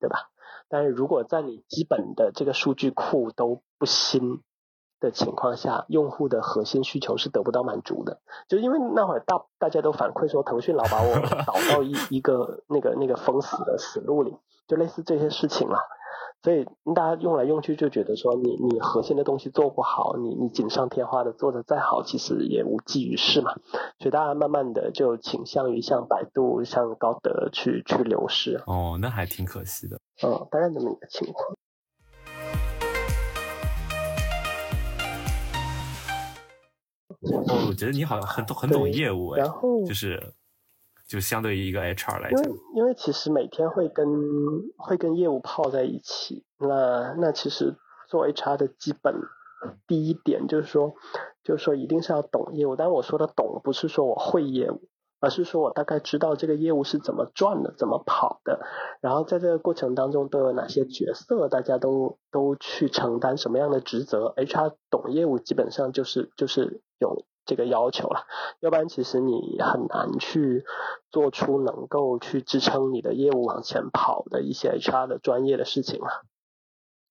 对吧？但是如果在你基本的这个数据库都不新。的情况下，用户的核心需求是得不到满足的，就因为那会儿大大家都反馈说，腾讯老把我导到一 一个那个那个封死的死路里，就类似这些事情嘛。所以大家用来用去就觉得说，你你核心的东西做不好，你你锦上添花的做的再好，其实也无济于事嘛。所以大家慢慢的就倾向于像百度、像高德去去流失。哦，那还挺可惜的。嗯，大概这么一个情况。我觉得你好像很懂很懂业务，然后就是就相对于一个 HR 来讲，因为因为其实每天会跟会跟业务泡在一起，那那其实做 HR 的基本第一点就是说，就是说一定是要懂业务。但我说的懂，不是说我会业务，而是说我大概知道这个业务是怎么转的，怎么跑的，然后在这个过程当中都有哪些角色，大家都都去承担什么样的职责。HR 懂业务，基本上就是就是。有这个要求了，要不然其实你很难去做出能够去支撑你的业务往前跑的一些 HR 的专业的事情了。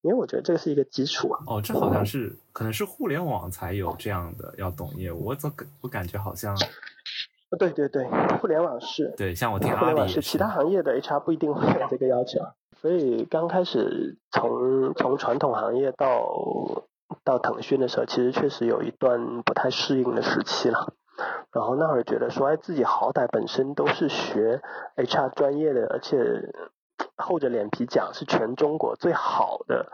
因为我觉得这个是一个基础啊。哦，这好像是可能是互联网才有这样的要懂业务，我总我感觉好像。对对对，互联网是。对，像我听互联网是其他行业的 HR 不一定会有这个要求，所以刚开始从从传统行业到。到腾讯的时候，其实确实有一段不太适应的时期了。然后那会儿觉得说，哎，自己好歹本身都是学 HR 专业的，而且厚着脸皮讲是全中国最好的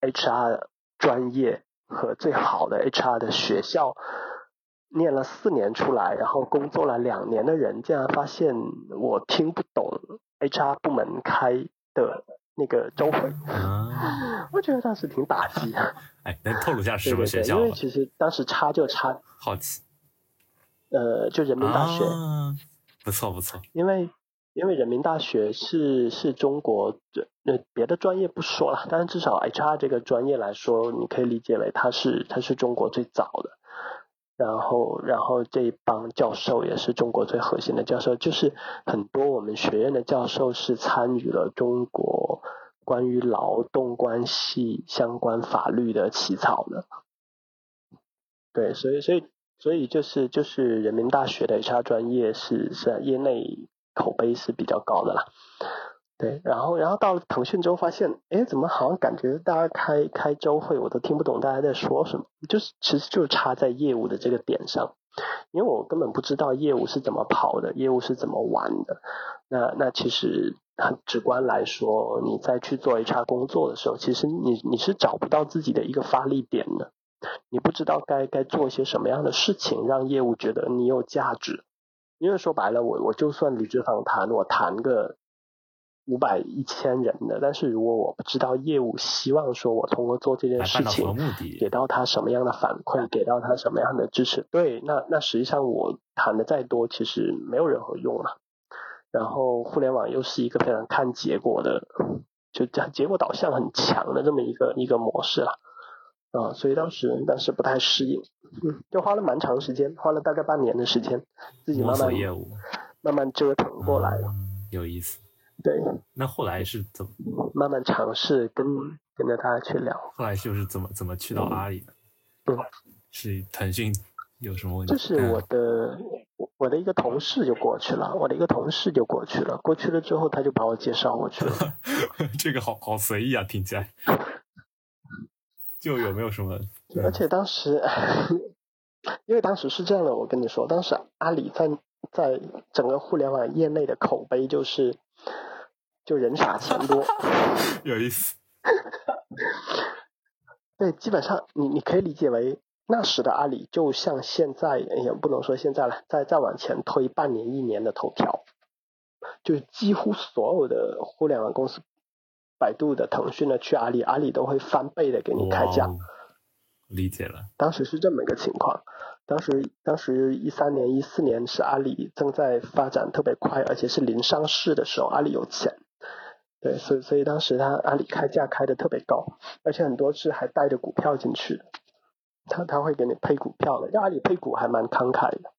HR 专业和最好的 HR 的学校，念了四年出来，然后工作了两年的人，竟然发现我听不懂 HR 部门开的。那个周会，我觉得当时挺打击。哎，能透露一下是什么学校因为其实当时差就差，好奇。呃，就人民大学，不错不错。因为因为人民大学是是中国，那别的专业不说了，但是至少 HR 这个专业来说，你可以理解为它是它是中国最早的。然后，然后这一帮教授也是中国最核心的教授，就是很多我们学院的教授是参与了中国关于劳动关系相关法律的起草的。对，所以，所以，所以就是就是人民大学的 HR 专业是是业内口碑是比较高的啦。对，然后，然后到了腾讯之后，发现，哎，怎么好像感觉大家开开周会，我都听不懂大家在说什么，就是其实就差在业务的这个点上，因为我根本不知道业务是怎么跑的，业务是怎么玩的。那那其实很直观来说，你在去做 HR 工作的时候，其实你你是找不到自己的一个发力点的，你不知道该该做一些什么样的事情，让业务觉得你有价值。因为说白了，我我就算离职访谈，我谈个。五百一千人的，但是如果我不知道业务希望说我通过做这件事情，给到他什么样的反馈，给到他什么样的支持，对，那那实际上我谈的再多，其实没有任何用了。然后互联网又是一个非常看结果的，就讲结果导向很强的这么一个一个模式了，啊，所以当时当时不太适应，嗯，就花了蛮长时间，花了大概半年的时间，自己慢慢业务，慢慢折腾过来了，有意思。对，那后来是怎么慢慢尝试跟跟着他去聊？后来就是怎么怎么去到阿里的？嗯，是腾讯有什么问题？就是我的我的一个同事就过去了，我的一个同事就过去了，过去了之后他就把我介绍过去了。这个好好随意啊，听起来。就有没有什么？而且当时因为当时是这样的，我跟你说，当时阿里在在整个互联网业内的口碑就是，就人傻钱多。有意思。对，基本上你你可以理解为那时的阿里就像现在，也不能说现在了，再再往前推半年一年的头条，就是几乎所有的互联网公司，百度的、腾讯的去阿里，阿里都会翻倍的给你开价。理解了。当时是这么一个情况。当时，当时一三年、一四年是阿里正在发展特别快，而且是零上市的时候，阿里有钱，对，所以所以当时他阿里开价开的特别高，而且很多是还带着股票进去的，他他会给你配股票的，就阿里配股还蛮慷慨的，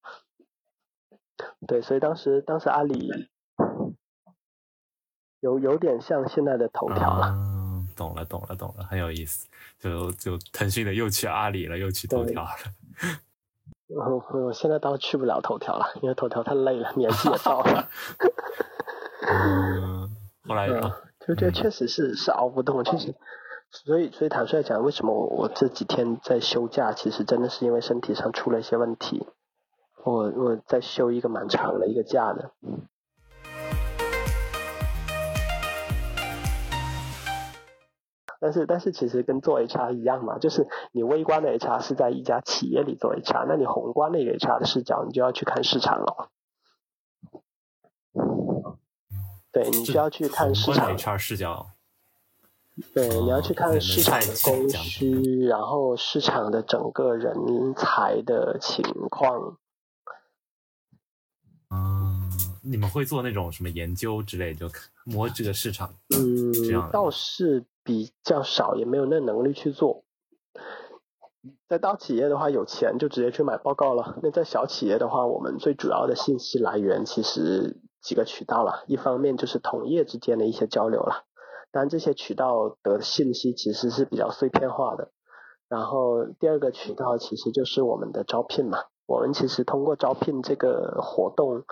对，所以当时当时阿里有有点像现在的头条了。啊，懂了，懂了，懂了，很有意思。就就腾讯的又去阿里了，又去头条了。我我现在倒去不了头条了，因为头条太累了，年纪也到了。嗯，后来嗯啊，就这确实是是熬不动，确实。所以所以坦率讲，为什么我我这几天在休假，其实真的是因为身体上出了一些问题。我我在休一个蛮长的一个假的。但是但是其实跟做 HR 一样嘛，就是你微观的 HR 是在一家企业里做 HR，那你宏观的一个 HR 的视角，你就要去看市场了。对你需要去看市场 HR 视角。对，哦你要去看市场的供需，然后市场的整个人才的情况。嗯，你们会做那种什么研究之类，就摸这个市场这样嗯，倒是比较少，也没有那能力去做。在大企业的话，有钱就直接去买报告了。那在小企业的话，我们最主要的信息来源其实几个渠道了，一方面就是同业之间的一些交流了，当然这些渠道的信息其实是比较碎片化的。然后第二个渠道其实就是我们的招聘嘛，我们其实通过招聘这个活动，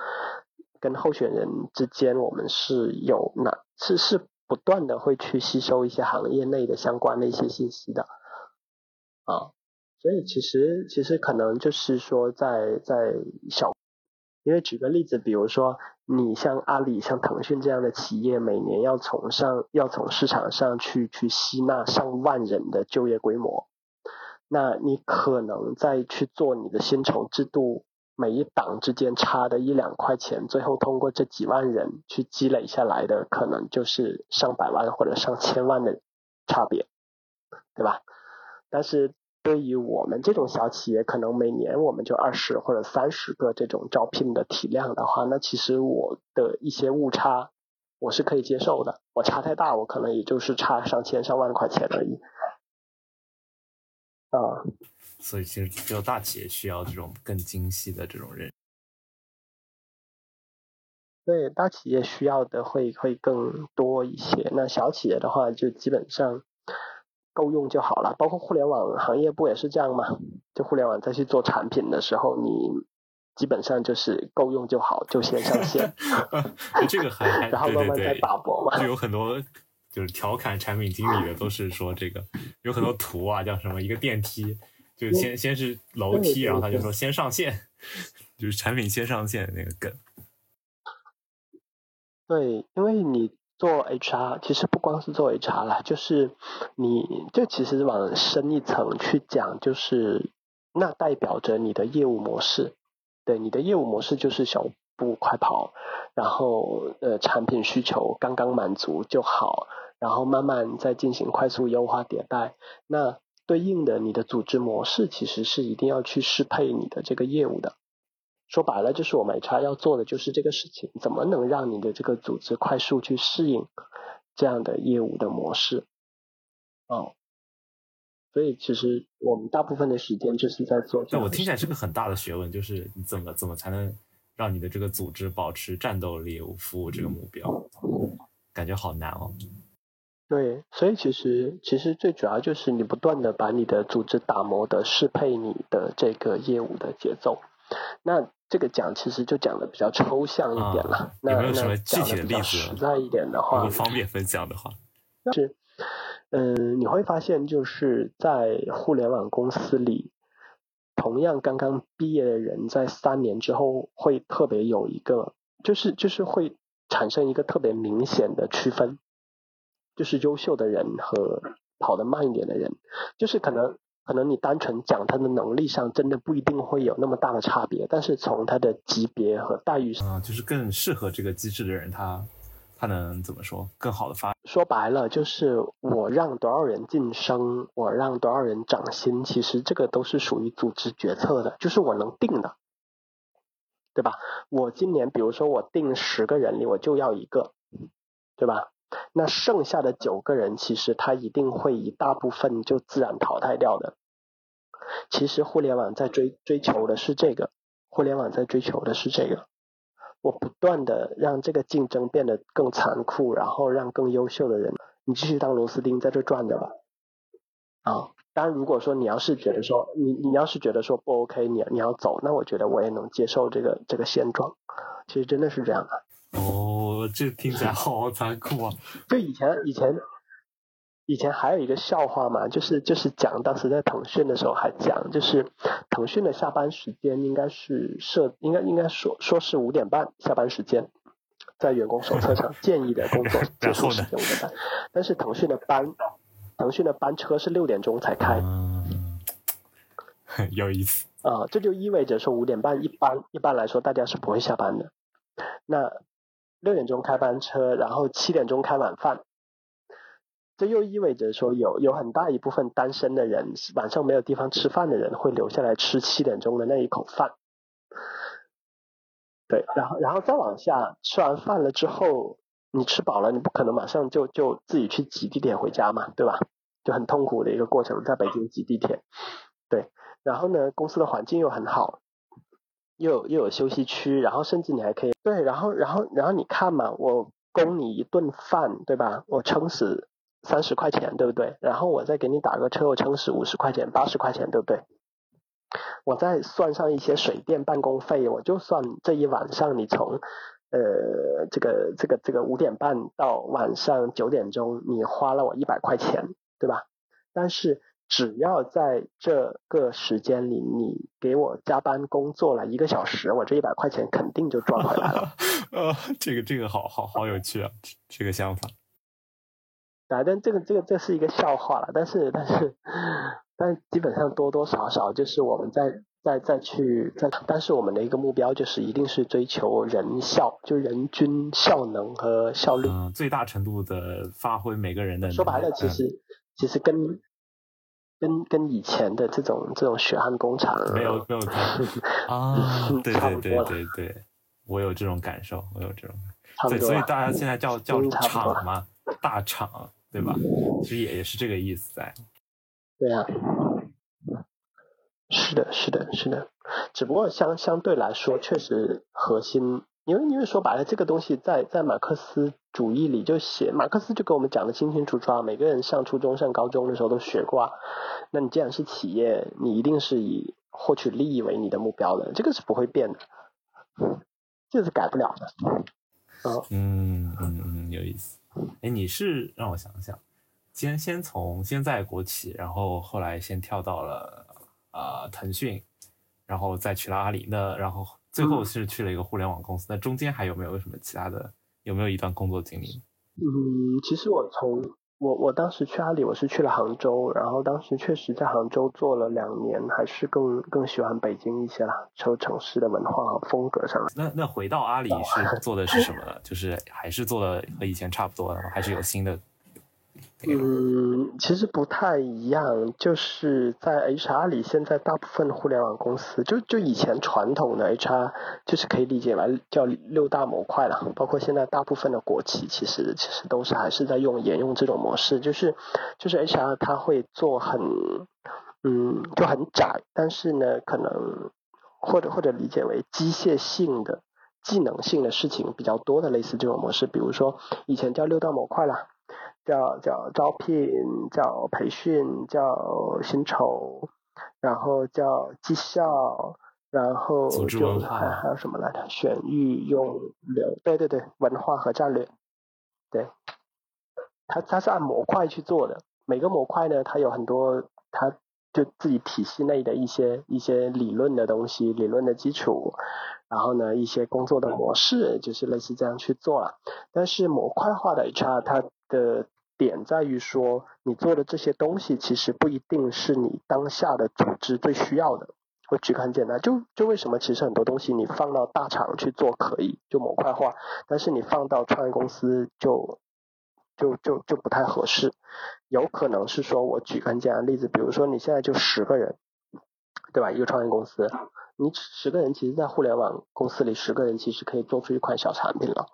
跟候选人之间，我们是有那是是不断的会去吸收一些行业内的相关的一些信息的，啊，所以其实其实可能就是说在在小，因为举个例子，比如说你像阿里、像腾讯这样的企业，每年要从上要从市场上去去吸纳上万人的就业规模，那你可能再去做你的薪酬制度，每一档之间差的一两块钱，最后通过这几万人去积累下来的，可能就是上百万或者上千万的差别，对吧？但是对于我们这种小企业，可能每年我们就二十或者三十个这种招聘的体量的话，那其实我的一些误差我是可以接受的。我差太大，我可能也就是差上千上万块钱而已。啊，所以其实只有大企业需要这种更精细的这种认。对，大企业需要的会会更多一些。那小企业的话，就基本上够用就好了。包括互联网行业不也是这样吗？就互联网再去做产品的时候，你基本上就是够用就好，就先上线，这个还 还然后慢慢再对，打磨嘛。就有很多就是调侃产品经理的，都是说这个有很多图啊，叫什么一个电梯，就先先是楼梯，然后他就说先上线，就是产品先上线那个梗。对，因为你做 HR，其实不光是做 HR 啦，就是你就其实往深一层去讲，就是那代表着你的业务模式。对，你的业务模式就是小步快跑，然后呃产品需求刚刚满足就好，然后慢慢再进行快速优化迭代。那对应的你的组织模式其实是一定要去适配你的这个业务的。说白了，就是我们 HR 要做的就是这个事情，怎么能让你的这个组织快速去适应这样的业务的模式？哦，所以其实我们大部分的时间就是在做这但我听起来是个很大的学问，就是你怎么怎么才能让你的这个组织保持战斗力，服务这个目标，感觉好难哦。对，所以其实其实最主要就是你不断的把你的组织打磨的适配你的这个业务的节奏。那这个讲其实就讲的比较抽象一点了。啊那有没有什么那具体的例子实在一点的如话果，方便分享的话，是嗯，你会发现就是在互联网公司里，同样刚刚毕业的人，在三年之后会特别有一个，就是就是会产生一个特别明显的区分，就是优秀的人和跑得慢一点的人，就是可能可能你单纯讲他的能力上，真的不一定会有那么大的差别，但是从他的级别和待遇上，啊，就是更适合这个机制的人，他他能怎么说，更好的发说白了就是我让多少人晋升，我让多少人涨薪，其实这个都是属于组织决策的，就是我能定的，对吧？我今年比如说我定十个人里，我就要一个，对吧？那剩下的九个人，其实他一定会一大部分就自然淘汰掉的。其实互联网在追追求的是这个，互联网在追求的是这个。我不断的让这个竞争变得更残酷，然后让更优秀的人，你继续当螺丝钉在这转着吧。啊，当然如果说你要是觉得说你你要是觉得说不 OK，你你要走，那我觉得我也能接受这个这个现状。其实真的是这样的。哦，这听起来好残酷啊！就以前以前以前还有一个笑话嘛，就是就是讲当时在腾讯的时候还讲，就是腾讯的下班时间应该是设应该应该说说是五点半下班时间，在员工手册上建议的工作 结束时间五点半，但是腾讯的班腾讯的班车是六点钟才开，嗯，有意思。啊，这就意味着说五点半一般一般来说大家是不会下班的，那六点钟开班车，然后七点钟开晚饭，这又意味着说有有很大一部分单身的人晚上没有地方吃饭的人会留下来吃七点钟的那一口饭，对，然后然后再往下吃完饭了之后，你吃饱了，你不可能马上就就自己去挤地铁回家嘛，对吧？就很痛苦的一个过程，在北京挤地铁，对。然后呢，公司的环境又很好，又有又有休息区，然后甚至你还可以对，然后然后然后你看嘛，我供你一顿饭，对吧？我撑死三十块钱，对不对？然后我再给你打个车，我撑死五十块钱、八十块钱，对不对？我再算上一些水电办公费，我就算这一晚上你从呃这个这个这个五点半到晚上九点钟，你花了我一百块钱，对吧？但是。只要在这个时间里，你给我加班工作了一个小时，我这一百块钱肯定就赚回来了。呃，这个这个好好好有趣啊，这个想法。啊，但这个这个这是一个笑话了，但是但是但基本上多多少少就是我们在在再去在，但是我们的一个目标就是一定是追求人效，就人均效能和效率，嗯，最大程度的发挥每个人的。说白了，其实其实跟。跟跟以前的这种这种血汗工厂没有没有 啊，对对对对对，我有这种感受，我有这种，对，所以大家现在叫叫厂嘛，大厂，对吧？其实也也是这个意思在。对啊，是的，是的，是的，只不过相相对来说，确实核心。因为因为说白了，这个东西在在马克思主义里就写，马克思就给我们讲的清清楚楚啊。每个人上初中、上高中的时候都学过啊。那你既然是企业，你一定是以获取利益为你的目标的，这个是不会变的，这是改不了的。嗯嗯嗯，有意思。哎，你是让我想想，先先从先在国企，然后后来先跳到了啊腾讯，然后再去了阿里，那然后。最后是去了一个互联网公司，那中间还有没有什么其他的？有没有一段工作经历？嗯，其实我从我我当时去阿里，我是去了杭州，然后当时确实在杭州做了两年，还是更更喜欢北京一些啦，从城市的文化和风格上。那那回到阿里是做的是什么呢？就是还是做的和以前差不多，还是有新的？嗯，其实不太一样，就是在 HR 里，现在大部分互联网公司，就就以前传统的 HR，就是可以理解为叫六大模块了，包括现在大部分的国企，其实其实都是还是在用沿用这种模式，就是就是 HR 它会做很嗯就很窄，但是呢，可能或者或者理解为机械性的技能性的事情比较多的类似这种模式，比如说以前叫六大模块了。叫叫招聘，叫培训，叫薪酬，然后叫绩效，然后就还还有什么来着？选育用留，对对对，文化和战略，对，它它是按模块去做的，每个模块呢，它有很多它就自己体系内的一些一些理论的东西，理论的基础，然后呢，一些工作的模式，就是类似这样去做了。但是模块化的 HR 它的点在于说，你做的这些东西其实不一定是你当下的组织最需要的。我举个很简单，就就为什么其实很多东西你放到大厂去做可以，就模块化，但是你放到创业公司就就就就不太合适。有可能是说，我举个很简单的例子，比如说你现在就十个人，对吧？一个创业公司，你十个人其实，在互联网公司里，十个人其实可以做出一款小产品了，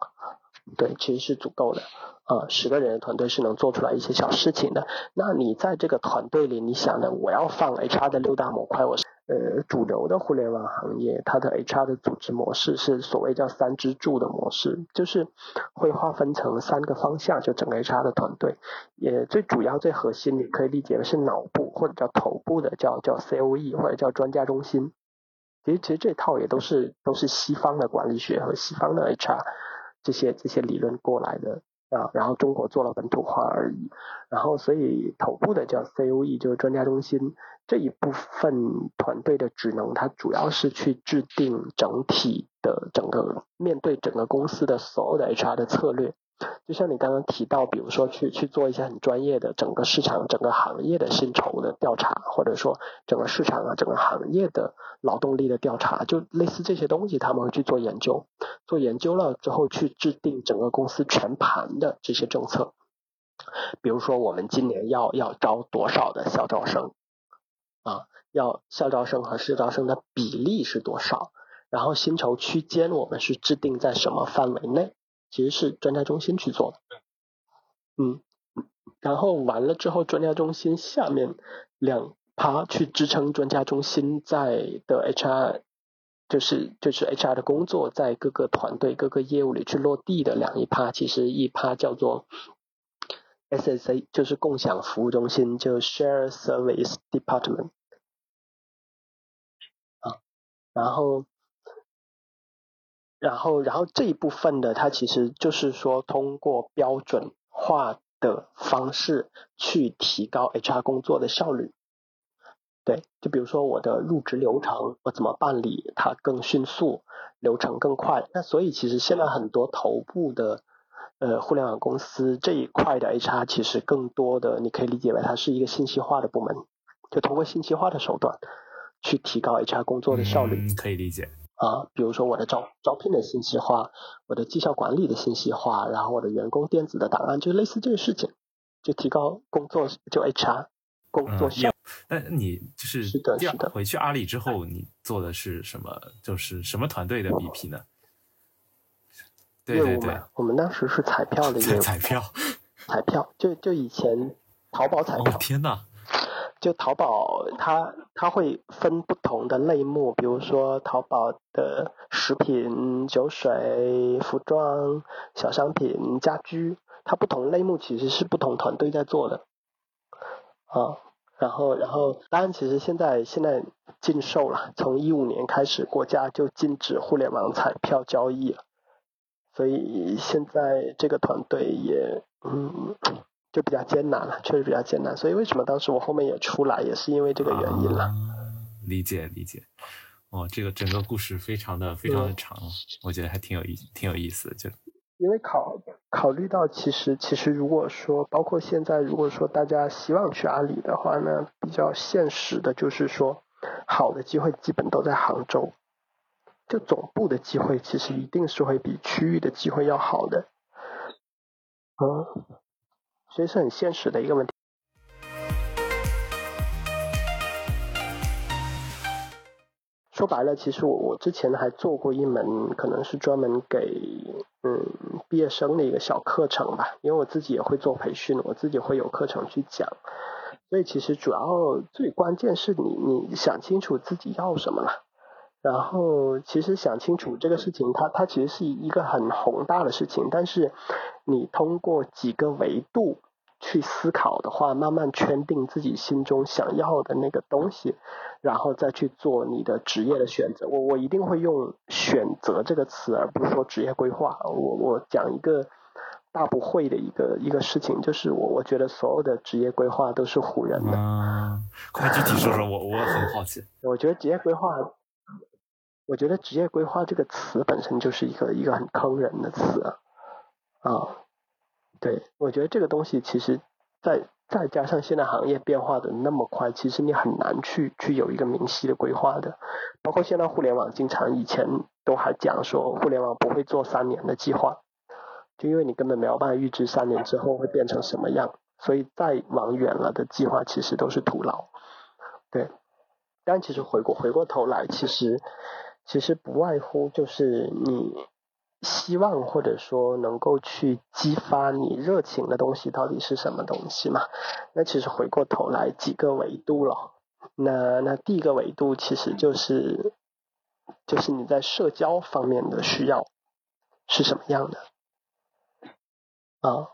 对，其实是足够的。啊，十个人的团队是能做出来一些小事情的。那你在这个团队里，你想的我要放 HR 的六大模块，我是。呃，主流的互联网行业，它的 HR 的组织模式是所谓叫三支柱的模式，就是会划分成三个方向，就整个 HR 的团队，也最主要、最核心，你可以理解为是脑部或者叫头部的，叫叫 COE 或者叫专家中心。其实，其实这套也都是都是西方的管理学和西方的 HR 这些这些理论过来的。啊，然后中国做了本土化而已，然后所以头部的叫 COE，就是专家中心这一部分团队的职能，它主要是去制定整体的整个面对整个公司的所有的 HR 的策略。就像你刚刚提到，比如说去去做一些很专业的整个市场、整个行业的薪酬的调查，或者说整个市场啊、整个行业的劳动力的调查，就类似这些东西，他们会去做研究，做研究了之后去制定整个公司全盘的这些政策。比如说，我们今年要要招多少的校招生啊？要校招生和市招生的比例是多少？然后薪酬区间我们是制定在什么范围内？其实是专家中心去做的，嗯，然后完了之后，专家中心下面两趴去支撑专家中心在的 HR，就是就是 HR 的工作在各个团队各个业务里去落地的两一趴，其实一趴叫做 SSA，就是共享服务中心，就 Share Service Department，啊，然后。然后，然后这一部分的，它其实就是说，通过标准化的方式去提高 HR 工作的效率。对，就比如说我的入职流程，我怎么办理它更迅速，流程更快。那所以其实现在很多头部的呃互联网公司这一块的 HR，其实更多的你可以理解为它是一个信息化的部门，就通过信息化的手段去提高 HR 工作的效率。嗯，可以理解。啊，比如说我的招招聘的信息化，我的绩效管理的信息化，然后我的员工电子的档案，就类似这个事情，就提高工作就 HR 工作效。那你就是是的，是的。回去阿里之后，你做的是什么？就是什么团队的 BP 呢？对对对，我们当时是彩票的业务。彩票，彩票，就就以前淘宝彩票。天呐！就淘宝，它它会分不同的类目，比如说淘宝的食品、酒水、服装、小商品、家居，它不同类目其实是不同团队在做的，啊，然后然后当然其实现在现在禁售了，从一五年开始国家就禁止互联网彩票交易了，所以现在这个团队也嗯。就比较艰难了，确实比较艰难，所以为什么当时我后面也出来，也是因为这个原因了。理解理解，哦，这个整个故事非常的非常的长，我觉得还挺有意挺有意思的，就。因为考考虑到其实其实如果说包括现在如果说大家希望去阿里的话呢，比较现实的就是说好的机会基本都在杭州，就总部的机会其实一定是会比区域的机会要好的，嗯。所以是很现实的一个问题。说白了，其实我我之前还做过一门，可能是专门给嗯毕业生的一个小课程吧，因为我自己也会做培训，我自己会有课程去讲。所以其实主要最关键是你你想清楚自己要什么了，然后其实想清楚这个事情，它它其实是一个很宏大的事情，但是。你通过几个维度去思考的话，慢慢圈定自己心中想要的那个东西，然后再去做你的职业的选择。我我一定会用“选择”这个词，而不是说职业规划。我我讲一个大不会的一个一个事情，就是我我觉得所有的职业规划都是唬人的。嗯，快具体说说，我我很好奇。我觉得职业规划，我觉得职业规划这个词本身就是一个一个很坑人的词啊。对，我觉得这个东西其实，在再加上现在行业变化的那么快，其实你很难去去有一个明晰的规划的。包括现在互联网，经常以前都还讲说，互联网不会做三年的计划。就因为你根本没有办法预知三年之后会变成什么样，所以再往远了的计划其实都是徒劳。对，但其实回过回过头来，其实其实不外乎就是你希望或者说能够去激发你热情的东西到底是什么东西嘛？那其实回过头来几个维度了。那那第一个维度其实就是就是你在社交方面的需要是什么样的？啊，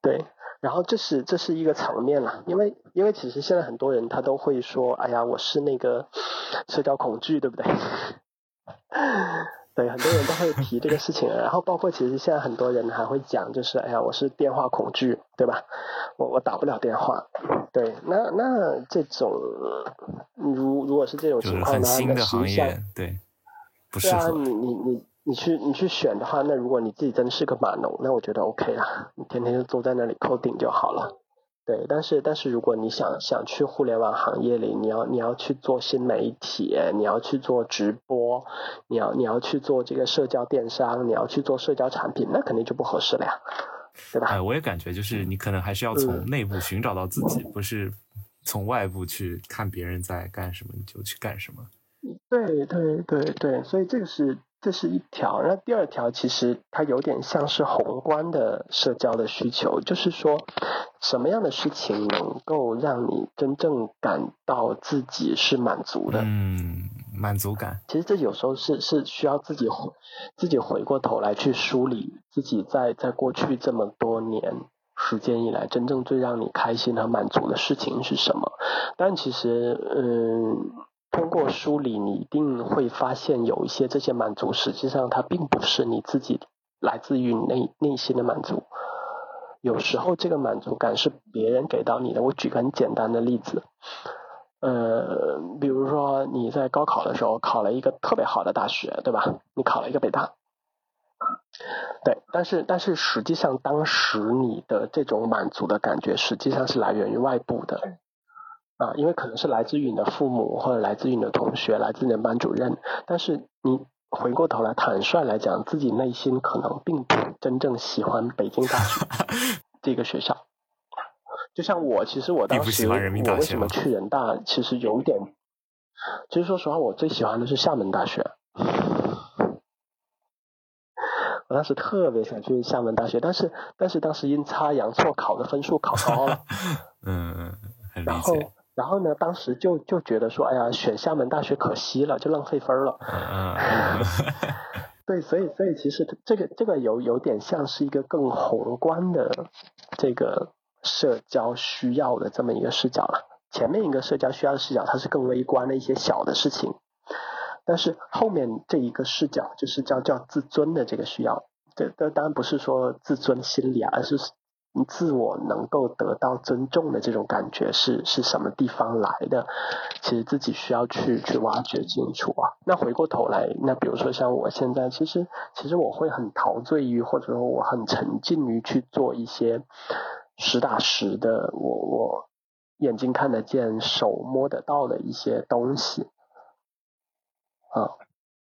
对，然后这是这是一个层面了，因为因为其实现在很多人他都会说，哎呀，我是那个社交恐惧，对不对？对，很多人都会提这个事情，然后包括其实现在很多人还会讲，就是哎呀，我是电话恐惧，对吧？我我打不了电话，对，那那这种如如果是这种情况的话，那实际上对，不适合你你你。你去你去选的话，那如果你自己真是个码农，那我觉得 OK 啊，你天天就坐在那里扣顶就好了。对，但是但是如果你想想去互联网行业里，你要你要去做新媒体，你要去做直播，你要你要去做这个社交电商，你要去做社交产品，那肯定就不合适了呀，对吧？哎，我也感觉就是你可能还是要从内部寻找到自己，不是从外部去看别人在干什么你就去干什么。对对对对，所以这个是。这是一条，那第二条其实它有点像是宏观的社交的需求，就是说什么样的事情能够让你真正感到自己是满足的？嗯，满足感。其实这有时候是是需要自己回自己回过头来去梳理自己在在过去这么多年时间以来真正最让你开心和满足的事情是什么？但其实，嗯。通过梳理，你一定会发现有一些这些满足，实际上它并不是你自己来自于内内心的满足。有时候这个满足感是别人给到你的。我举个很简单的例子，呃，比如说你在高考的时候考了一个特别好的大学，对吧？你考了一个北大，对，但是但是实际上当时你的这种满足的感觉，实际上是来源于外部的。啊，因为可能是来自于你的父母，或者来自于你的同学，来自你的班主任。但是你回过头来坦率来讲，自己内心可能并不真正喜欢北京大学 这个学校。就像我，其实我当时我为什么去人大，其实有点，其实说实话，我最喜欢的是厦门大学。我当时特别想去厦门大学，但是但是当时阴差阳错考的分数考高了。嗯，然后。然后呢，当时就就觉得说，哎呀，选厦门大学可惜了，就浪费分了。对，所以所以其实这个这个有有点像是一个更宏观的这个社交需要的这么一个视角了。前面一个社交需要的视角，它是更微观的一些小的事情，但是后面这一个视角就是叫叫自尊的这个需要。这这当然不是说自尊心理啊，而是。自我能够得到尊重的这种感觉是是什么地方来的？其实自己需要去去挖掘清楚啊。那回过头来，那比如说像我现在，其实其实我会很陶醉于，或者说我很沉浸于去做一些实打实的，我我眼睛看得见、手摸得到的一些东西啊。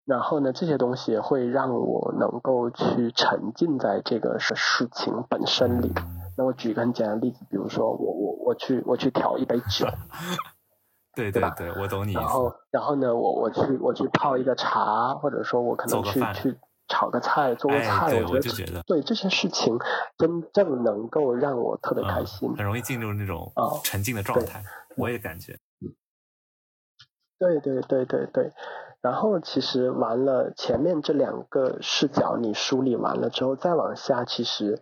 然后呢，这些东西会让我能够去沉浸在这个事情本身里。那我举个很简单的例子，比如说我我我去我去调一杯酒，对对对，我懂你。然后然后呢，我我去我去泡一个茶，或者说我可能去去炒个菜做个菜，我觉得对这些事情真正能够让我特别开心，很容易进入那种沉浸的状态。我也感觉，对对对对对。然后其实完了，前面这两个视角你梳理完了之后，再往下，其实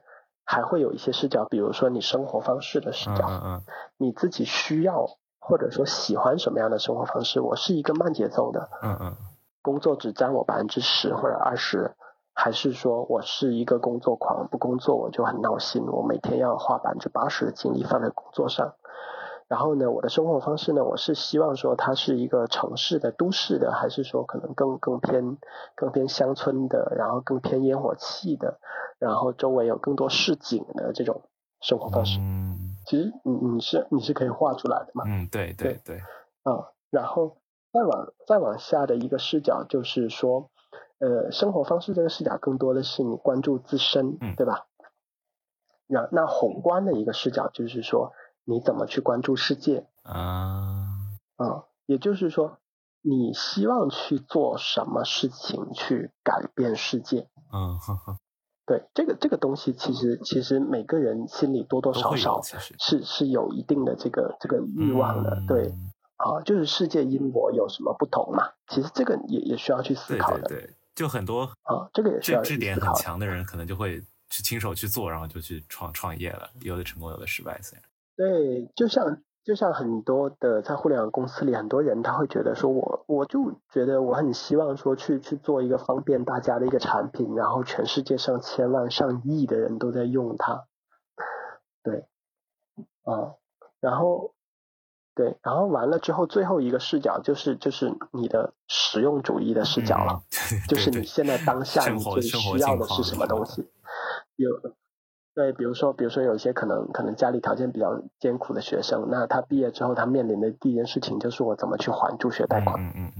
还会有一些视角，比如说你生活方式的视角，嗯嗯，你自己需要或者说喜欢什么样的生活方式？我是一个慢节奏的，嗯嗯，工作只占我百分之十或者二十，还是说我是一个工作狂，不工作我就很闹心，我每天要花百分之八十的精力放在工作上。然后呢，我的生活方式呢，我是希望说它是一个城市的、都市的，还是说可能更更偏更偏乡村的，然后更偏烟火气的，然后周围有更多市井的这种生活方式。嗯其实你你是你是可以画出来的嘛？嗯，对对对，啊，然后再往再往下的一个视角就是说，呃，生活方式这个视角更多的是你关注自身，嗯对吧？那那宏观的一个视角就是说，你怎么去关注世界啊，啊？也就是说，你希望去做什么事情去改变世界？嗯呵呵，对，这个这个东西其实其实每个人心里多多少少是是有一定的这个这个欲望的，对。嗯啊，就是世界因我有什么不同嘛？其实这个也也需要去思考的对对，就很多啊，这个也需要这这点。很强的人，可能就会去亲手去做，然后就去创创业了，有的成功，有的失败，虽然对，就像就像很多的在互联网公司里，很多人他会觉得说我我就觉得我很希望说去去做一个方便大家的一个产品，然后全世界上千万上亿的人都在用它，对，啊，然后。对，然后完了之后，最后一个视角就是就是你的实用主义的视角了。嗯，对就是你现在当下你最需要的是什么东西？有对，比如说比如说有一些可能可能家里条件比较艰苦的学生，那他毕业之后他面临的第一件事情就是我怎么去还助学贷款，嗯嗯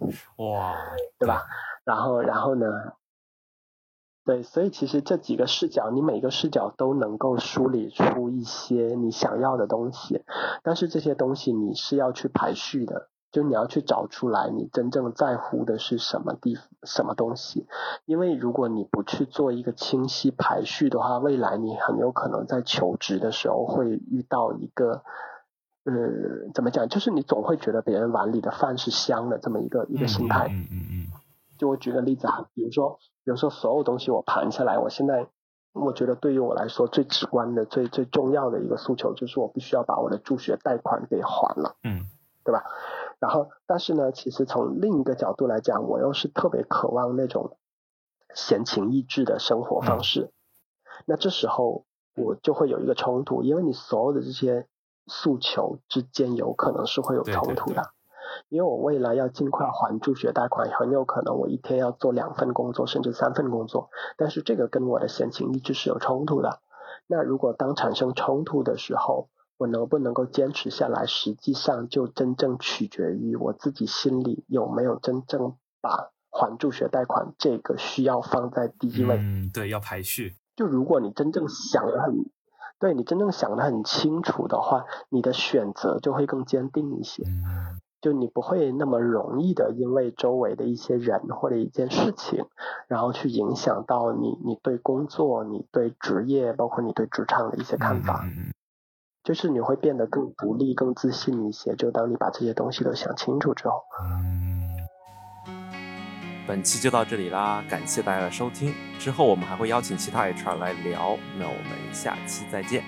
嗯哇，对吧？然后然后呢？对，所以其实这几个视角，你每个视角都能够梳理出一些你想要的东西，但是这些东西你是要去排序的，就你要去找出来你真正在乎的是什么地什么东西，因为如果你不去做一个清晰排序的话，未来你很有可能在求职的时候会遇到一个。呃，怎么讲？就是你总会觉得别人碗里的饭是香的，这么一个一个心态。嗯嗯嗯就我举个例子啊，比如说，比如说所有东西我盘下来，我现在我觉得对于我来说最直观的、最最重要的一个诉求就是我必须要把我的助学贷款给还了，嗯对吧？然后，但是呢，其实从另一个角度来讲，我又是特别渴望那种闲情逸致的生活方式。那这时候我就会有一个冲突，因为你所有的这些诉求之间有可能是会有冲突的。对因为我未来要尽快还助学贷款，很有可能我一天要做两份工作，甚至三份工作，但是这个跟我的闲情逸致是有冲突的。那如果当产生冲突的时候，我能不能够坚持下来，实际上就真正取决于我自己心里有没有真正把还助学贷款这个需要放在第一位。嗯，对，要排序，就如果你真正想得很，对你真正想得很清楚的话，你的选择就会更坚定一些。嗯就你不会那么容易的因为周围的一些人或者一件事情，然后去影响到你你对工作、你对职业，包括你对职场的一些看法。嗯嗯就是你会变得更独立、更自信一些。就当你把这些东西都想清楚之后，嗯，本期就到这里啦，感谢大家的收听。之后我们还会邀请其他 HR 来聊，那我们下期再见。